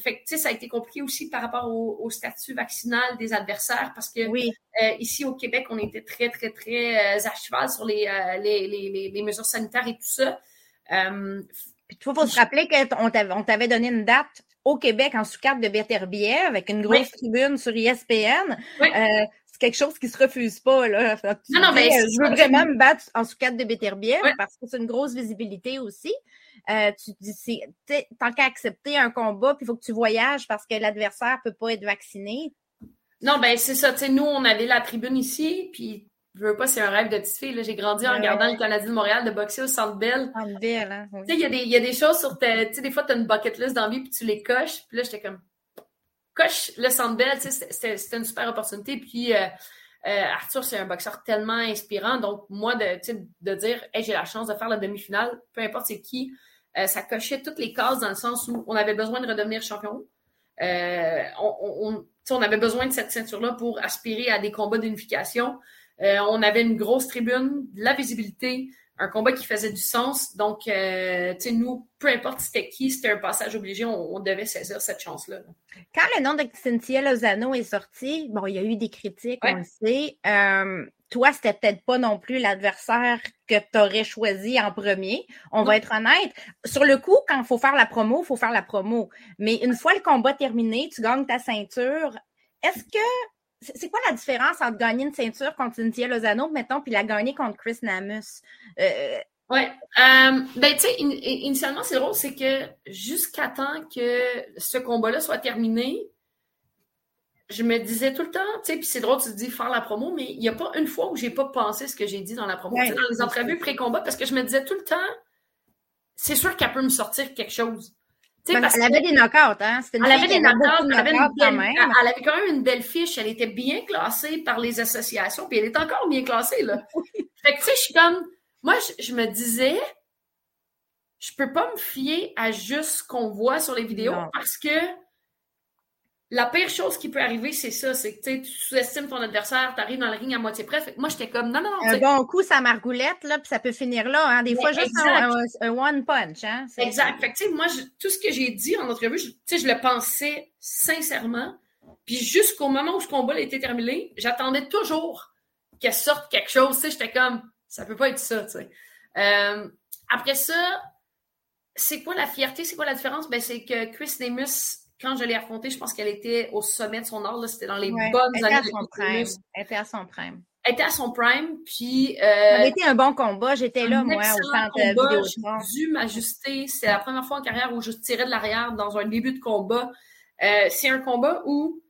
fait que, tu sais, ça a été compliqué aussi par rapport au, statut vaccinal des adversaires parce que ici au Québec, on était très, très, très à cheval sur les, les, les, les, mesures sanitaires et tout ça. Il faut, se rappeler qu'on t'avait donné une date au Québec en sous-carte de Beterbiev avec une grosse tribune sur ESPN. Euh, c'est quelque chose qui se refuse pas. Là. non, non, mais euh, je veux vraiment me battre en sous-carte de Beterbiev parce que c'est une grosse visibilité aussi. Euh, tu dis, tant qu'à accepter un combat, puis il faut que tu voyages parce que l'adversaire peut pas être vacciné. Non, ben c'est ça. Tu sais, nous, on avait la tribune ici, puis je veux pas, c'est un rêve de petite fille. J'ai grandi en regardant le Canadien de Montréal de boxer au Centre Bell. Centre Bell, hein. Tu sais, il y, a des, y a des choses sur ta... Tu sais, des fois, tu as une bucket list d'envie puis tu les coches. Puis là, j'étais comme... Coche le Centre Bell, tu sais, c'était une super opportunité. Puis euh, euh, Arthur, c'est un boxeur tellement inspirant. Donc, moi, de, de dire, hey, j'ai la chance de faire la demi-finale, peu importe c'est qui, euh, ça cochait toutes les cases dans le sens où on avait besoin de redevenir champion. on, on, on avait besoin de cette ceinture-là pour aspirer à des combats d'unification. Euh, on avait une grosse tribune, de la visibilité, un combat qui faisait du sens. Donc, euh, tu sais, nous, peu importe c'était qui, c'était un passage obligé, on, devait saisir cette chance-là. Quand le nom de Cynthia Lozano est sorti, bon, il y a eu des critiques, on le sait. Euh, toi, c'était peut-être pas non plus l'adversaire que tu aurais choisi en premier. On va être honnête. Sur le coup, quand il faut faire la promo, il faut faire la promo. Mais une fois le combat terminé, tu gagnes ta ceinture. Est-ce que c'est quoi la différence entre gagner une ceinture contre Cynthia Lozano, mettons, puis la gagner contre Chris Namus? Euh, ouais. Euh, ben, tu sais, initialement, c'est drôle, c'est que jusqu'à temps que ce combat-là soit terminé, je me disais tout le temps, tu sais, puis c'est drôle, tu te dis faire la promo, mais il n'y a pas une fois où j'ai pas pensé ce que j'ai dit dans la promo, dans les entrevues pré-combat, parce que je me disais tout le temps, c'est sûr qu'elle peut me sortir quelque chose. Ben, elle avait des knockouts, hein? elle avait des knockouts, elle avait, elle avait quand même une belle fiche, elle était bien classée par les associations, puis elle est encore bien classée, là. fait que, tu sais, je suis comme, moi, je, me disais, je peux pas me fier à juste ce qu'on voit sur les vidéos parce que la pire chose qui peut arriver, c'est ça, c'est que tu sous-estimes ton adversaire, tu arrives dans le ring à moitié près. moi, j'étais comme non, non, non. Un bon coup, ça margoulette, là, puis ça peut finir là. Hein. Des fois, juste un, one punch. Hein? Exact. Fait que, moi, tout ce que j'ai dit en entrevue, je, je le pensais sincèrement. Puis jusqu'au moment où ce combat a été terminé, j'attendais toujours qu'elle sorte quelque chose. J'étais comme, ça peut pas être ça. Euh, après ça, c'est quoi la fierté? C'est quoi la différence? Ben, c'est que Chris Nemus quand je l'ai affrontée, je pense qu'elle était au sommet de son art. C'était dans les bonnes elle années. son prime. Elle était à son prime. Elle était à son prime, puis... Euh, ça a été un bon combat. J'étais là, moi, au centre vidéo. J'ai dû m'ajuster. C'est la première fois en carrière où je tirais de l'arrière dans un début de combat. Euh, c'est un combat où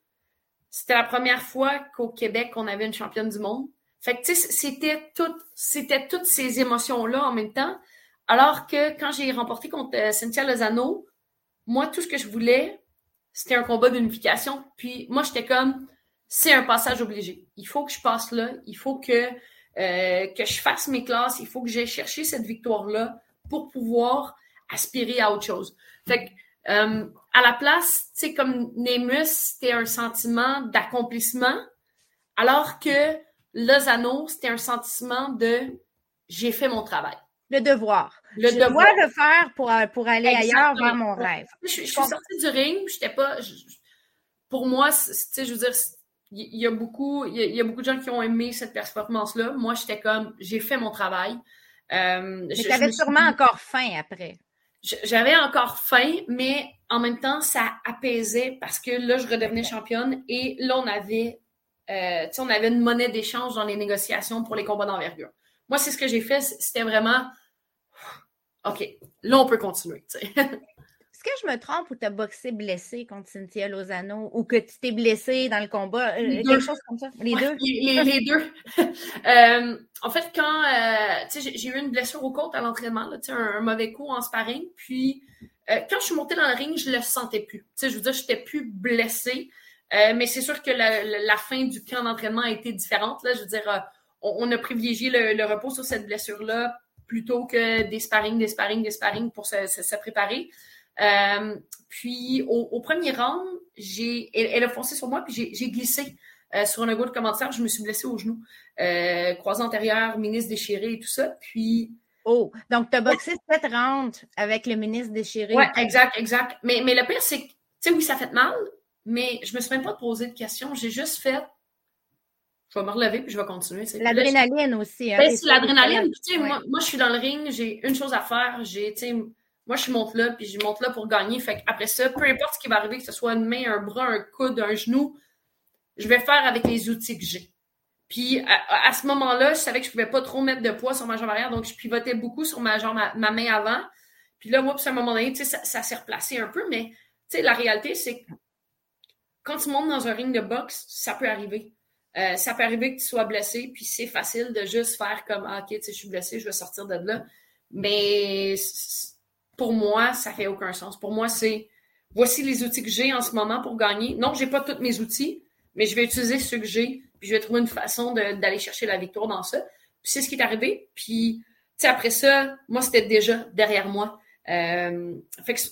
c'était la première fois qu'au Québec, on avait une championne du monde. Fait que, tu sais, c'était tout, c'était toutes ces émotions-là en même temps. Alors que quand j'ai remporté contre euh, Cynthia Lozano, moi, tout ce que je voulais, c'était un combat d'unification. Puis moi, j'étais comme, c'est un passage obligé. Il faut que je passe là. Il faut que, euh, que je fasse mes classes. Il faut que j'aille chercher cette victoire-là pour pouvoir aspirer à autre chose. Fait que, euh, à la place, tu sais, comme Nemus, c'était un sentiment d'accomplissement, alors que Lozano, c'était un sentiment de j'ai fait mon travail le devoir. Le je devoir. dois le faire pour, euh, pour aller ailleurs vers mon rêve. Je, suis sortie du ring, j'étais pas. pour moi, tu sais, je veux dire, il y, a beaucoup, il y, a beaucoup de gens qui ont aimé cette performance-là. Moi, j'étais comme, j'ai fait mon travail. Euh, mais tu avais sûrement encore faim après. J'avais encore faim, mais en même temps, ça apaisait parce que là, je redevenais championne et là, on avait, euh, on avait une monnaie d'échange dans les négociations pour les combats d'envergure. Moi, c'est ce que j'ai fait. C'était vraiment OK, là, on peut continuer. [LAUGHS] Est-ce que je me trompe ou tu as boxé blessé contre Cynthia Lozano ou que tu t'es blessé dans le combat? Euh, quelque chose comme ça? Les deux? Les, deux. [LAUGHS] Euh, en fait, quand euh, j'ai eu une blessure au côte à l'entraînement, un, un mauvais coup en sparring, puis quand je suis montée dans le ring, je le sentais plus. je veux dire, je n'étais plus blessée. mais c'est sûr que la, fin du camp d'entraînement a été différente. Là. Je veux dire, on, a privilégié le repos sur cette blessure-là plutôt que des sparring, des sparring, des sparring pour se, préparer. Euh, puis au, premier round, j'ai, elle, a foncé sur moi, puis j'ai, glissé euh, sur un go de commentaire. Je me suis blessée au genou, euh, croisé antérieur, ministre déchiré et tout ça. Puis. Oh, donc tu as boxé sept rounds avec le ministre déchiré. Oui, exact, exact. Mais, mais le pire, c'est que, tu sais, oui, ça fait mal, mais je me suis même pas posé de questions. J'ai juste fait je vais me relever puis je vais continuer. L'adrénaline aussi. Hein, ben, c'est l'adrénaline. Moi, moi, je suis dans le ring, j'ai une chose à faire. J'ai, moi, je monte là, puis je monte là pour gagner. Fait après ça, peu importe ce qui va arriver, que ce soit une main, un bras, un coude, un genou, je vais faire avec les outils que j'ai. Puis à, ce moment-là, je savais que je pouvais pas trop mettre de poids sur ma jambe arrière, donc je pivotais beaucoup sur ma jambe, ma, main avant. Puis là, moi, à un moment donné, ça, ça s'est replacé un peu, mais la réalité, c'est que quand tu montes dans un ring de boxe, ça peut arriver. Euh, ça peut arriver que tu sois blessé, puis c'est facile de juste faire comme ah, OK, je suis blessé, je vais sortir de là. Mais pour moi, ça fait aucun sens. Pour moi, c'est voici les outils que j'ai en ce moment pour gagner. Non, j'ai pas tous mes outils, mais je vais utiliser ceux que j'ai, puis je vais trouver une façon d'aller chercher la victoire dans ça. Puis c'est ce qui est arrivé. Puis après ça, moi, c'était déjà derrière moi. Euh,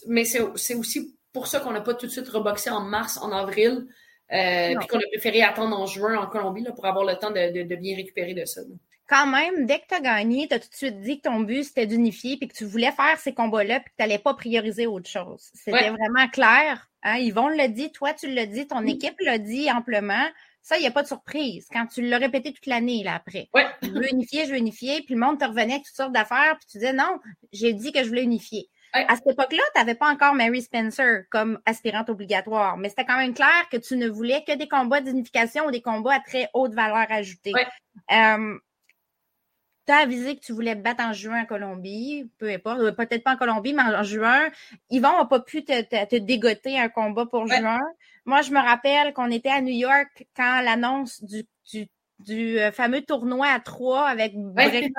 mais c'est aussi pour ça qu'on n'a pas tout de suite reboxé en mars, en avril. Euh, puis qu'on a préféré attendre en juin en Colombie là, pour avoir le temps de, bien récupérer de ça. quand même, dès que tu as gagné, tu as tout de suite dit que ton but, c'était d'unifier, puis que tu voulais faire ces combats-là, puis que tu n'allais pas prioriser autre chose. C'était vraiment clair. Hein? Yvon l'a dit, toi, tu l'as dit, ton équipe l'a dit amplement. Ça, il n'y a pas de surprise. Quand tu l'as répété toute l'année, là, après. Je veux unifier, je veux unifier, puis le monde te revenait avec toutes sortes d'affaires, puis tu disais, non, j'ai dit que je voulais unifier. À cette époque-là, tu n'avais pas encore Mary Spencer comme aspirante obligatoire, mais c'était quand même clair que tu ne voulais que des combats d'unification ou des combats à très haute valeur ajoutée. Euh, tu as avisé que tu voulais te battre en juin en Colombie, peu importe, euh, peut-être pas en Colombie, mais en, juin. Yvon n'a pas pu te, dégoter un combat pour juin. Moi, je me rappelle qu'on était à New York quand l'annonce du, du, euh, fameux tournoi à trois avec ouais.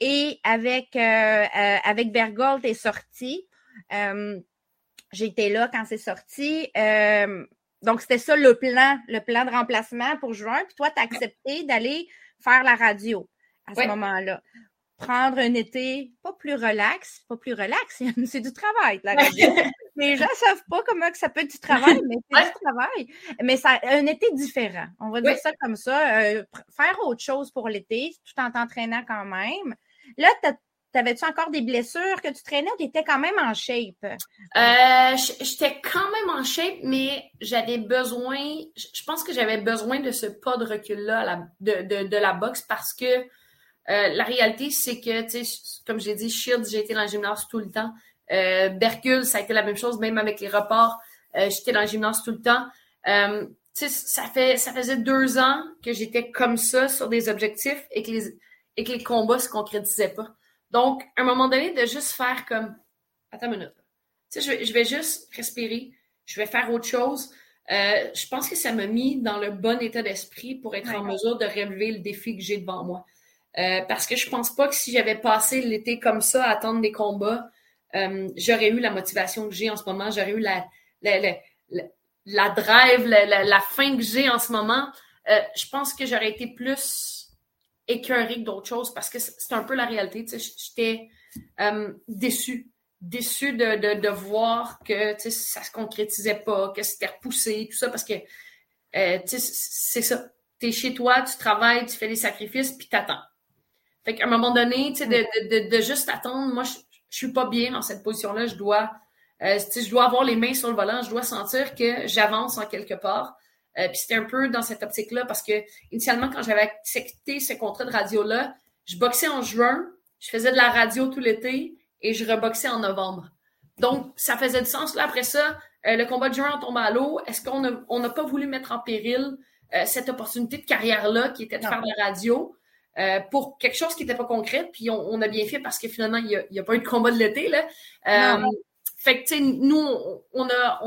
et avec, euh, avec Bergold est sorti. J'étais là quand c'est sorti. donc, c'était ça le plan, le plan de remplacement pour juin. Puis toi, tu as accepté d'aller faire la radio à ce moment-là. Prendre un été pas plus relax, pas plus relax, [LAUGHS] c'est du travail, la radio. [LAUGHS] Les gens savent pas comment que ça peut être du travail, mais c'est du travail. Mais ça, un été différent. On va dire ça comme ça. Euh, faire autre chose pour l'été, tout en t'entraînant quand même. Là, T'avais-tu encore des blessures que tu traînais ou tu étais quand même en shape? Euh, j'étais quand même en shape, mais j'avais besoin, je pense que j'avais besoin de ce pas de recul-là de, de, de, la boxe parce que euh, la réalité, c'est que, tu sais, comme j'ai dit, Shields, j'ai été dans le gymnase tout le temps. Euh, Bercule, ça a été la même chose, même avec les reports. Euh, j'étais dans le gymnase tout le temps. Euh, ça, fait, ça faisait deux ans que j'étais comme ça sur des objectifs et que les, et que les combats se concrétisaient pas. Donc, à un moment donné, de juste faire comme, attends une minute. Je vais, je vais juste respirer. Je vais faire autre chose. Euh, je pense que ça m'a mis dans le bon état d'esprit pour être en mesure de relever le défi que j'ai devant moi. Euh, parce que je pense pas que si j'avais passé l'été comme ça à attendre des combats, euh, j'aurais eu la motivation que j'ai en ce moment, j'aurais eu la, la, la, la drive, la, la, fin que j'ai en ce moment. Euh, je pense que j'aurais été plus écœurée que d'autres choses parce que c'est un peu la réalité. J'étais euh, déçue. Déçue de, de, de voir que ça se concrétisait pas, que c'était repoussé, tout ça, parce que euh, c'est ça. Tu es chez toi, tu travailles, tu fais des sacrifices, puis t'attends. Fait qu'à un moment donné, tu sais, de, de, de, juste attendre, moi, je, je suis pas bien dans cette position-là. Je dois, euh, je dois avoir les mains sur le volant. Je dois sentir que j'avance en quelque part. Euh, puis c'était un peu dans cette optique-là parce que initialement, quand j'avais accepté ce contrat de radio-là, je boxais en juin, je faisais de la radio tout l'été et je reboxais en novembre. Donc, ça faisait du sens. Là, après ça, euh, le combat de juin tombe à l'eau. Est-ce qu'on n'a on pas voulu mettre en péril cette opportunité de carrière-là qui était de faire de la radio? Euh, pour quelque chose qui n'était pas concret. Puis on, a bien fait parce que finalement, il n'y a, pas eu de combat de l'été. Là. Euh, fait que, tu sais, nous, on, a,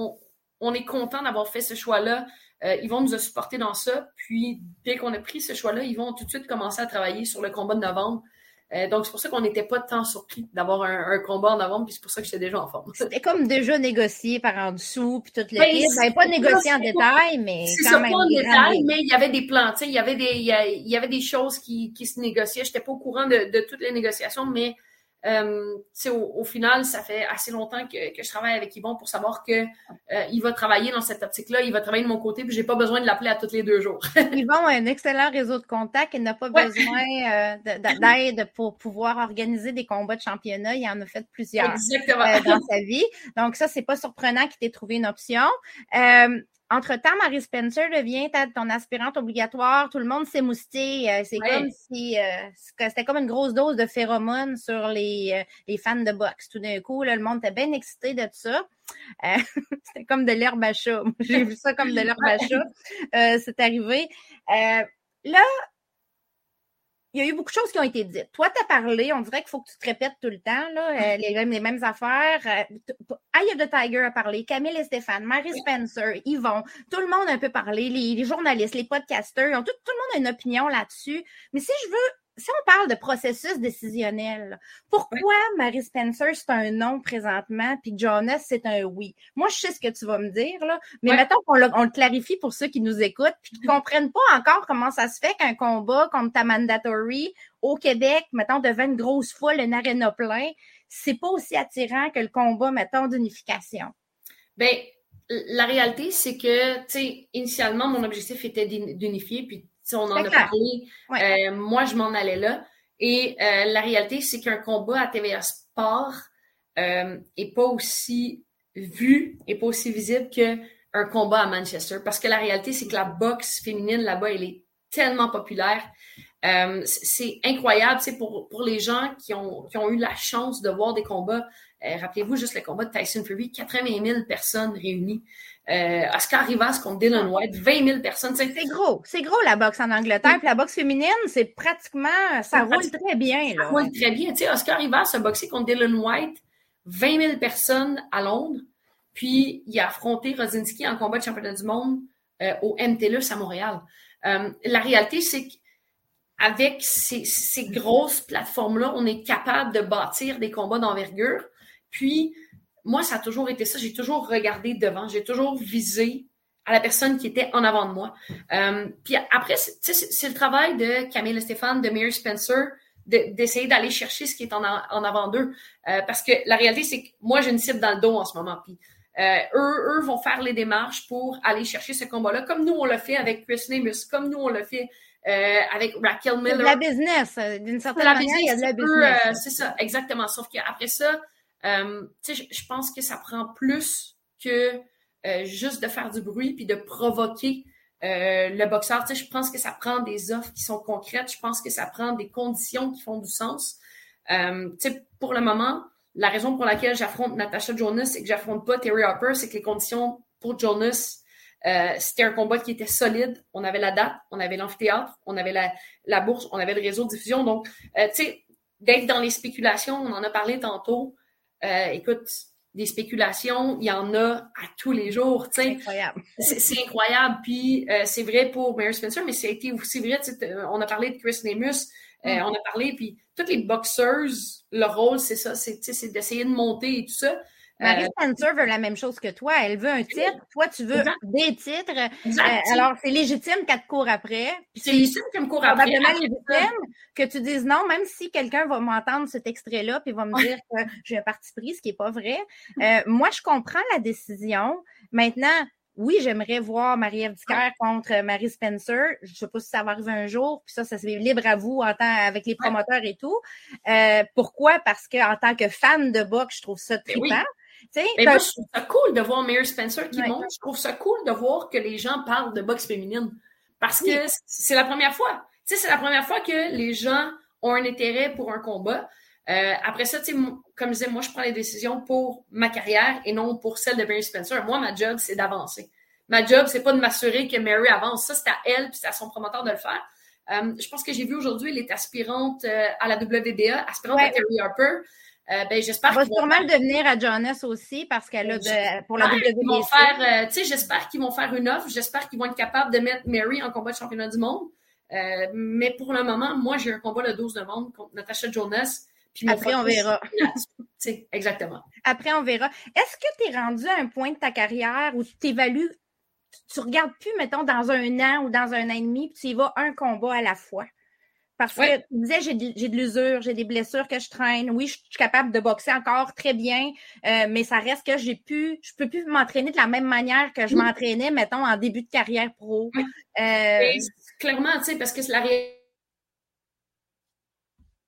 on, est content d'avoir fait ce choix-là. Euh, ils vont nous a supporter dans ça. Puis, dès qu'on a pris ce choix-là, ils vont tout de suite commencer à travailler sur le combat de novembre. Euh, donc, c'est pour ça qu'on n'était pas tant surpris d'avoir un, combat en novembre, puis c'est pour ça que j'étais déjà en forme. [LAUGHS] C'était comme déjà négocié par en dessous, puis toute l'équipe. Ben, pas négocié en détail, mais ça, même. pas en détail, mais il y avait des plans, il y avait des, il y, avait des choses qui, qui se négociaient. Je n'étais pas au courant de, de, toutes les négociations, mais euh, au, au, final, ça fait assez longtemps que, que je travaille avec Yvon pour savoir que euh, il va travailler dans cette optique-là, il va travailler de mon côté, puis j'ai pas besoin de l'appeler à tous les deux jours. [LAUGHS] Yvon a un excellent réseau de contacts, il n'a pas besoin euh, d'aide pour pouvoir organiser des combats de championnat. Il en a fait plusieurs dans sa vie. Donc ça, c'est pas surprenant qu'il t'ait trouvé une option. Entre-temps, Marie Spencer devient ton aspirante obligatoire. Tout le monde s'est mousté. Euh, c'est comme si euh, c'était comme une grosse dose de phéromones sur les, euh, les fans de boxe. Tout d'un coup, le monde était bien excité de ça. [LAUGHS] c'était comme de l'herbe à chat. J'ai vu ça comme de l'herbe à chat. [LAUGHS] c'est arrivé. là, il y a eu beaucoup de choses qui ont été dites. Toi, tu as parlé, on dirait qu'il faut que tu te répètes tout le temps, là, euh, les, les, mêmes affaires. Eye of the Tiger a parlé, Camille et Stéphane, Mary Spencer, Yvon, tout le monde a un peu parlé, les, les journalistes, les podcasters, tout, tout le monde a une opinion là-dessus. Mais si je veux si on parle de processus décisionnel, pourquoi Mary Spencer, c'est un non présentement, puis Jonas, c'est un oui? Moi, je sais ce que tu vas me dire, là, mais mettons qu'on le, on le clarifie pour ceux qui nous écoutent, puis qui comprennent pas encore comment ça se fait qu'un combat comme ta mandatory au Québec, mettons, devant une grosse foule, un aréna plein, c'est pas aussi attirant que le combat, mettons, d'unification. Ben, la réalité, c'est que, tu sais, initialement, mon objectif était d'unifier, puis on en a parlé. moi, je m'en allais là. Et la réalité, c'est qu'un combat à TVA Sport est pas aussi vu et pas aussi visible qu'un combat à Manchester. Parce que la réalité, c'est que la boxe féminine là-bas, elle est tellement populaire. Euh, c'est incroyable, c'est pour, pour les gens qui ont, qui ont eu la chance de voir des combats. Euh, rappelez-vous juste le combat de Tyson Fury, 80 000 personnes réunies. Euh, Oscar Rivas contre Dylan White, 20 000 personnes. C'est gros, c'est gros la boxe en Angleterre. Puis la boxe féminine, c'est pratiquement, ça roule très bien. Là. Ça roule très bien. Tu sais, Oscar Rivas a boxé contre Dylan White, 20 000 personnes à Londres. Puis il a affronté Rosinski en combat de championnat du monde au MTLUS à Montréal. la réalité, c'est que avec ces, grosses plateformes-là, on est capable de bâtir des combats d'envergure. Puis, moi, ça a toujours été ça. J'ai toujours regardé devant. J'ai toujours visé à la personne qui était en avant de moi. Euh, puis après, c'est le travail de Camille Stéphane, de Mary Spencer, d'essayer d'aller chercher ce qui est en, avant d'eux. Euh, parce que la réalité, c'est que moi, j'ai une cible dans le dos en ce moment. Puis euh, eux, eux vont faire les démarches pour aller chercher ce combat-là, comme nous, on l'a fait avec Chris Nemus, comme nous, on l'a fait euh, avec Raquel Miller. la business, d'une certaine manière, il y a de la business. Euh, c'est ça, exactement. Sauf qu'après ça, sais, je pense que ça prend plus que juste de faire du bruit puis de provoquer le boxeur. Je pense que ça prend des offres qui sont concrètes. Je pense que ça prend des conditions qui font du sens. sais, pour le moment, la raison pour laquelle j'affronte Natasha Jonas et que j'affronte pas Terry Harper, c'est que les conditions pour Jonas euh, c'était un combat qui était solide. On avait la date, on avait l'amphithéâtre, on avait la, bourse, on avait le réseau de diffusion. Donc, euh, tu sais, d'être dans les spéculations, on en a parlé tantôt. Euh, écoute, des spéculations, il y en a à tous les jours. C'est incroyable. C'est incroyable. Puis c'est vrai pour Mary Spencer, mais c'est aussi vrai. On a parlé de Chris Nemus, mm. on a parlé, puis toutes les boxeuses, leur rôle, c'est ça, c'est d'essayer de monter et tout ça. Marie euh, Spencer veut la même chose que toi. Elle veut un titre. Toi, tu veux des titres. Euh, alors, c'est légitime qu'elle te court après. C'est légitime qu'elle me court après. Probablement légitime que tu dises non, même si quelqu'un va m'entendre cet extrait-là puis va me dire que j'ai un parti pris, ce qui n'est pas vrai. Euh, moi, je comprends la décision. Maintenant, oui, j'aimerais voir Marie-Ève contre Marie Spencer. Je ne sais pas si ça va arriver un jour. Puis ça, ça se fait libre à vous en tant avec les promoteurs et tout. pourquoi? Parce qu'en tant que fan de boxe, je trouve ça ben Mais moi, je trouve ça cool de voir Mary Spencer qui monte. Je trouve ça cool de voir que les gens parlent de boxe féminine. Parce que c'est la première fois. Tu sais, c'est la première fois que les gens ont un intérêt pour un combat. Euh, après ça, comme je disais, moi, je prends les décisions pour ma carrière et non pour celle de Mary Spencer. Moi, ma job, c'est d'avancer. Ma job, c'est pas de m'assurer que Mary avance. Ça, c'est à elle puis c'est à son promoteur de le faire. Euh, je pense que j'ai vu aujourd'hui, elle est aspirante euh, à la WBA, aspirante à Terry Harper. Euh, ben, j'espère va sûrement devenir à Jonas aussi parce qu'elle a de, pour la faire, euh, tu sais, j'espère qu'ils vont faire une offre. J'espère qu'ils vont être capables de mettre Mary en combat de championnat du monde. Euh, mais pour le moment, moi, j'ai un combat le 12 novembre contre Natasha Jonas. Puis Après, on verra. exactement. Après, on verra. Est-ce que tu es rendu à un point de ta carrière où tu t'évalues, tu regardes plus, mettons, dans un an ou dans un an et demi, puis tu y vas un combat à la fois? Parce que tu disais, j'ai de, l'usure, j'ai des blessures que je traîne. Oui, je suis capable de boxer encore très bien, euh, mais ça reste que j'ai pu, je peux plus m'entraîner de la même manière que je m'entraînais, mettons, en début de carrière pro. Euh, clairement, tu sais, parce que la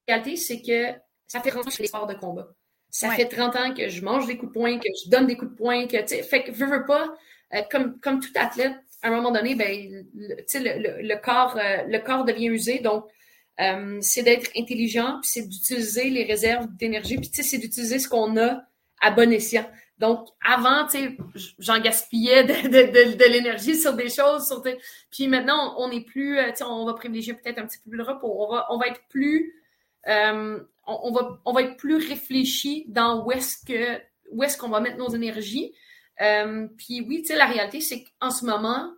réalité, c'est que ça fait 30 ans que je fais des sports de combat. Ça fait 30 ans que je mange des coups de poing, que je donne des coups de poing, que, tu sais, fait que, veux, veux pas, euh, comme, comme tout athlète, à un moment donné, ben, le, le, corps, le corps devient usé, donc, euh, c'est d'être intelligent, puis c'est d'utiliser les réserves d'énergie, puis c'est d'utiliser ce qu'on a à bon escient. Donc, avant, j'en gaspillais de, de, l'énergie sur des choses, sur puis maintenant, on n'est plus, euh, on va privilégier peut-être un petit peu plus le repos. On va, on va être plus, euh, on, va, on va être plus réfléchi dans où est-ce que, où est-ce qu'on va mettre nos énergies. puis oui, la réalité, c'est qu'en ce moment,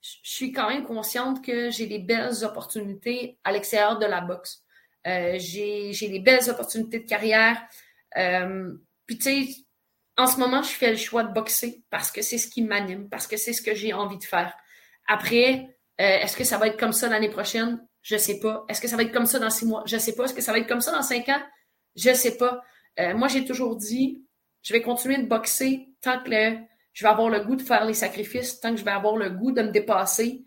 je suis quand même consciente que j'ai des belles opportunités à l'extérieur de la boxe. Euh, j'ai des belles opportunités de carrière. Euh, puis, tu sais, en ce moment, je fais le choix de boxer parce que c'est ce qui m'anime, parce que c'est ce que j'ai envie de faire. Après, euh, est-ce que ça va être comme ça l'année prochaine? Je sais pas. Est-ce que ça va être comme ça dans six mois? Je sais pas. Est-ce que ça va être comme ça dans cinq ans? Je sais pas. moi, j'ai toujours dit, je vais continuer de boxer tant que le, je vais avoir le goût de faire les sacrifices tant que je vais avoir le goût de me dépasser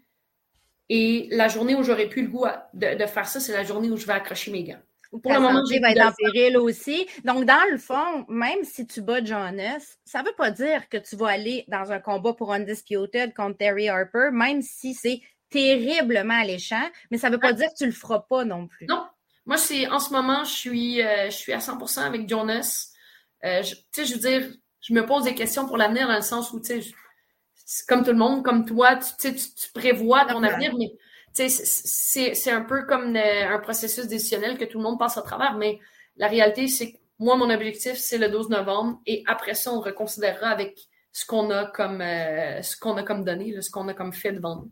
Et la journée où j'aurais plus le goût de, de faire ça, c'est la journée où je vais accrocher mes gants. Pour Ta le moment, santé va être en péril aussi. Donc, dans le fond, même si tu bats Jonas, ça ne veut pas dire que tu vas aller dans un combat pour Undisputed contre Terry Harper, même si c'est terriblement alléchant, mais ça ne veut pas dire que tu le feras pas non plus. Non. Moi, c'est en ce moment, je suis, euh, je suis à 100% avec Jonas. Euh, tu sais, je veux dire, je me pose des questions pour l'avenir dans le sens où, tu sais, comme tout le monde, comme toi, tu, tu, tu prévois ton avenir, mais c'est un peu comme un processus décisionnel que tout le monde passe à travers, mais la réalité, c'est que moi, mon objectif, c'est le 12 novembre, et après ça, on reconsidérera avec ce qu'on a comme euh, ce qu'on a comme donné, ce qu'on a comme fait devant nous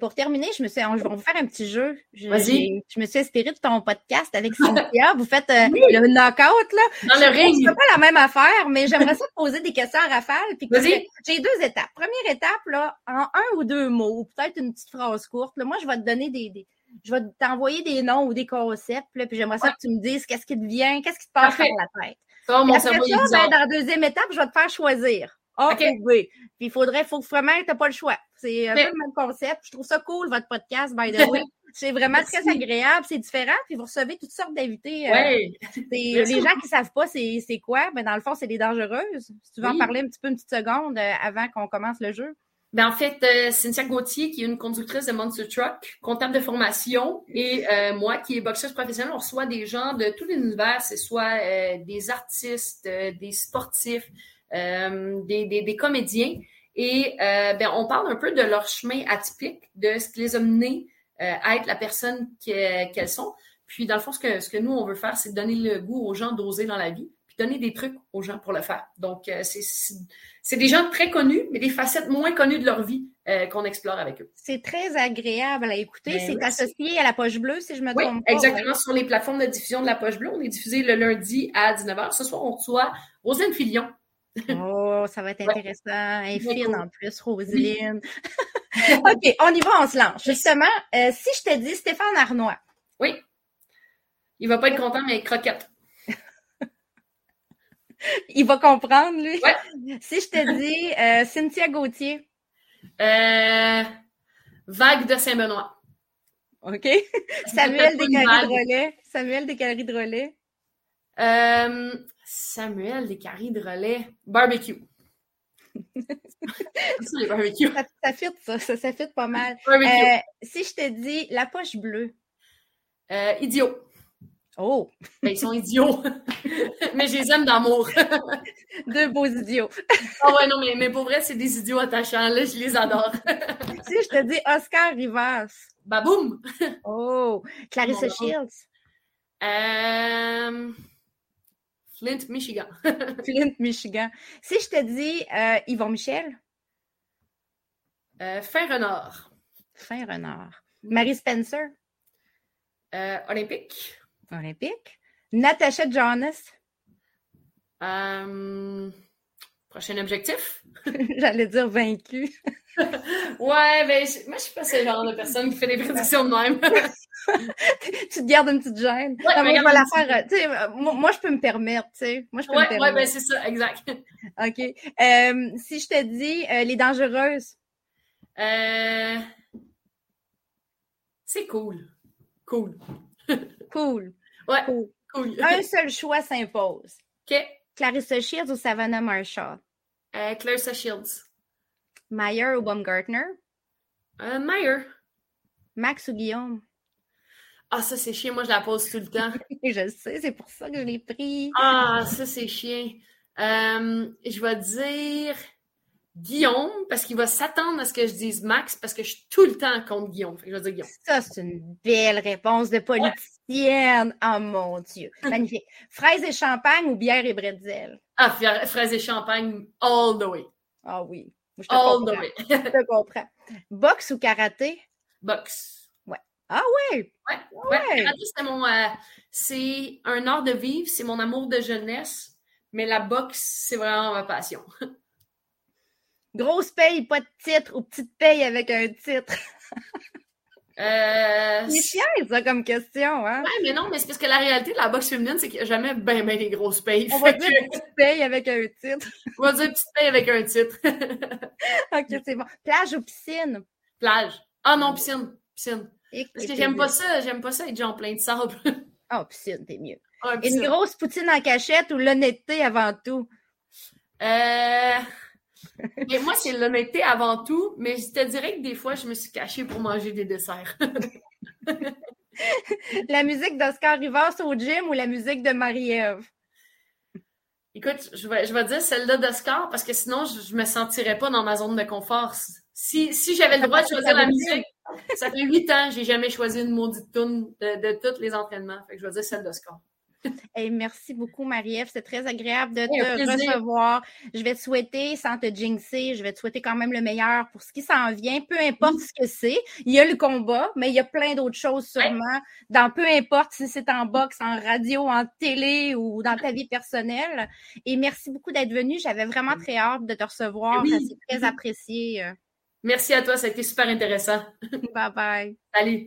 pour terminer, je me suis, on, va vous faire un petit jeu. Je, je me suis inspirée de ton podcast avec Cynthia. Vous faites euh, le knockout, là. Dans le ring. C'est pas la même affaire, mais j'aimerais ça te poser des questions à rafale. j'ai deux étapes. Première étape, là, en un ou deux mots, ou peut-être une petite phrase courte. moi, je vais te donner des, je vais t'envoyer des noms ou des concepts, puis j'aimerais ça que tu me dises qu'est-ce qui te vient, qu'est-ce qui te passe par la tête. Ça, mon après ça, ben, dans la deuxième étape, je vais te faire choisir. A ou B. Puis il faudrait, faut vraiment, t'as pas le choix. C'est un peu le même concept. Je trouve ça cool, votre podcast, by the [LAUGHS] way. C'est vraiment très agréable, c'est différent, puis vous recevez toutes sortes d'invités. Euh, les gens qui savent pas c'est quoi, mais dans le fond, c'est des dangereuses. Si tu veux en parler un petit peu une petite seconde euh, avant qu'on commence le jeu. Ben, en fait, euh, Cynthia Gauthier, qui est une conductrice de Monster Truck, comptable de formation, et moi, qui est boxeuse professionnelle, on reçoit des gens de tout l'univers, c'est soit des artistes, des sportifs, des, des, des, comédiens. Et euh, ben, on parle un peu de leur chemin atypique, de ce qui les a menés euh, à être la personne qu'elles sont. Puis, dans le fond, ce que, ce que nous, on veut faire, c'est donner le goût aux gens d'oser dans la vie, puis donner des trucs aux gens pour le faire. Donc, euh, c'est des gens très connus, mais des facettes moins connues de leur vie qu'on explore avec eux. C'est très agréable à écouter. Ben, c'est associé à la poche bleue, si je me oui, trompe pas. Exactement, sur les plateformes de diffusion de la poche bleue. On est diffusé le lundi à 19h. Ce soir, on reçoit Rosine Filion, Oh, ça va être intéressant. Infine en plus, Roselyne. [LAUGHS] OK, on y va, on se lance. Justement, euh, si je te dis Stéphane Arnois. Oui. Il va pas être content, mais croquette. [LAUGHS] Il va comprendre, lui. Ouais. [LAUGHS] Si je te dis euh, Cynthia Gauthier. Euh, vague de Saint-Benoît. OK. Samuel des de relais. Samuel des de relais. Euh, Samuel des caries de relais. Barbecue. [LAUGHS] les barbecues. Ça, ça fit, ça. Ça, ça fit pas mal. Euh, si je te dis la poche bleue. Euh, idiot. Oh! Ben, ils sont idiots. [LAUGHS] mais je les aime d'amour. [LAUGHS] Deux beaux idiots. Ah oh ouais, non, mais, mais pour vrai, c'est des idiots attachants. Là, je les adore. si je te dis Oscar Rivas. Baboum! Oh! Clarissa Shields. Euh... Flint, Michigan. [LAUGHS] Flint, Michigan. Si je te dis euh, Yvon Michel? Euh, fin renard. Fin renard. Marie Spencer? Euh, olympique. Olympique. Natasha Jonas? Prochain objectif? [LAUGHS] J'allais dire vaincu. [LAUGHS] ouais, ben, moi, je suis pas ce genre de personne qui fait des prédictions de même. [LAUGHS] tu te gardes une petite gêne. Ouais, non, mais moi, la faire, moi, je peux me permettre, tu sais. Moi, je peux ouais, me permettre. Ouais, ben, c'est ça, exact. OK. Euh, si je te dis euh, les dangereuses. Euh... C'est cool. Cool. cool. Ouais. Cool. cool. Un seul choix s'impose. OK. Clarissa Shields ou Savannah Marshall? Euh, Clarissa Shields. Meyer ou Baumgartner? Euh, Meyer. Max ou Guillaume? Ah, ça, c'est chiant. Moi, je la pose tout le temps. [LAUGHS] je sais, c'est pour ça que je l'ai pris. Ah, ça, c'est chiant. Euh, je vais dire Guillaume, parce qu'il va s'attendre à ce que je dise Max, parce que je suis tout le temps contre Guillaume. je vais dire Guillaume. Ça, c'est une belle réponse de politicienne. Oh mon Dieu. Magnifique. [LAUGHS] Fraises et champagne ou bière et bretzel? Ah, fraises et champagne all the way. Ah oui. Je te all comprends. the way. je te comprends. Boxe ou karaté? Boxe. Ah oui? Ouais, ouais. c'est mon. Euh, c'est un art de vivre, c'est mon amour de jeunesse, mais la boxe, c'est vraiment ma passion. [LAUGHS] Grosse paye, pas de titre, ou petite paye avec un titre? Euh, [LAUGHS] c'est chiant, ça, comme question, hein? Ouais, mais non, mais c'est parce que la réalité de la boxe féminine, c'est qu'il n'y a jamais bien, bien des grosses payes. [LAUGHS] On va dire petite paye avec un titre. On va dire petite paye avec un titre. ok, c'est bon. Plage ou piscine? Plage. Ah non, piscine. Piscine. Parce que j'aime pas ça, j'aime pas ça être en plein de sable. Oh, [LAUGHS] piscine, t'es mieux. Une grosse poutine en cachette ou l'honnêteté avant tout? Euh... mais moi, c'est l'honnêteté avant tout, mais je te dirais que des fois, je me suis cachée pour manger des desserts. la musique d'Oscar Rivas au gym ou la musique de Marie-Ève? Écoute, je vais, je vais dire celle-là d'Oscar parce que sinon, je ne me sentirais pas dans ma zone de confort. Si, si j'avais le droit de choisir la musique, ça fait huit ans, j'ai jamais choisi une maudite tune de, de tous les entraînements. Fait que je vais dire celle d'Oscar. Hey, merci beaucoup, Marie-Ève. C'est très agréable de te recevoir. Je vais te souhaiter, sans te jinxer, je vais te souhaiter quand même le meilleur pour ce qui s'en vient, peu importe ce que c'est. Il y a le combat, mais il y a plein d'autres choses sûrement. Dans peu importe si c'est en boxe, en radio, en télé ou dans ta vie personnelle. Et merci beaucoup d'être venu. J'avais vraiment très hâte de te recevoir. C'est très apprécié. Merci à toi, ça a été super intéressant. Bye bye. Salut.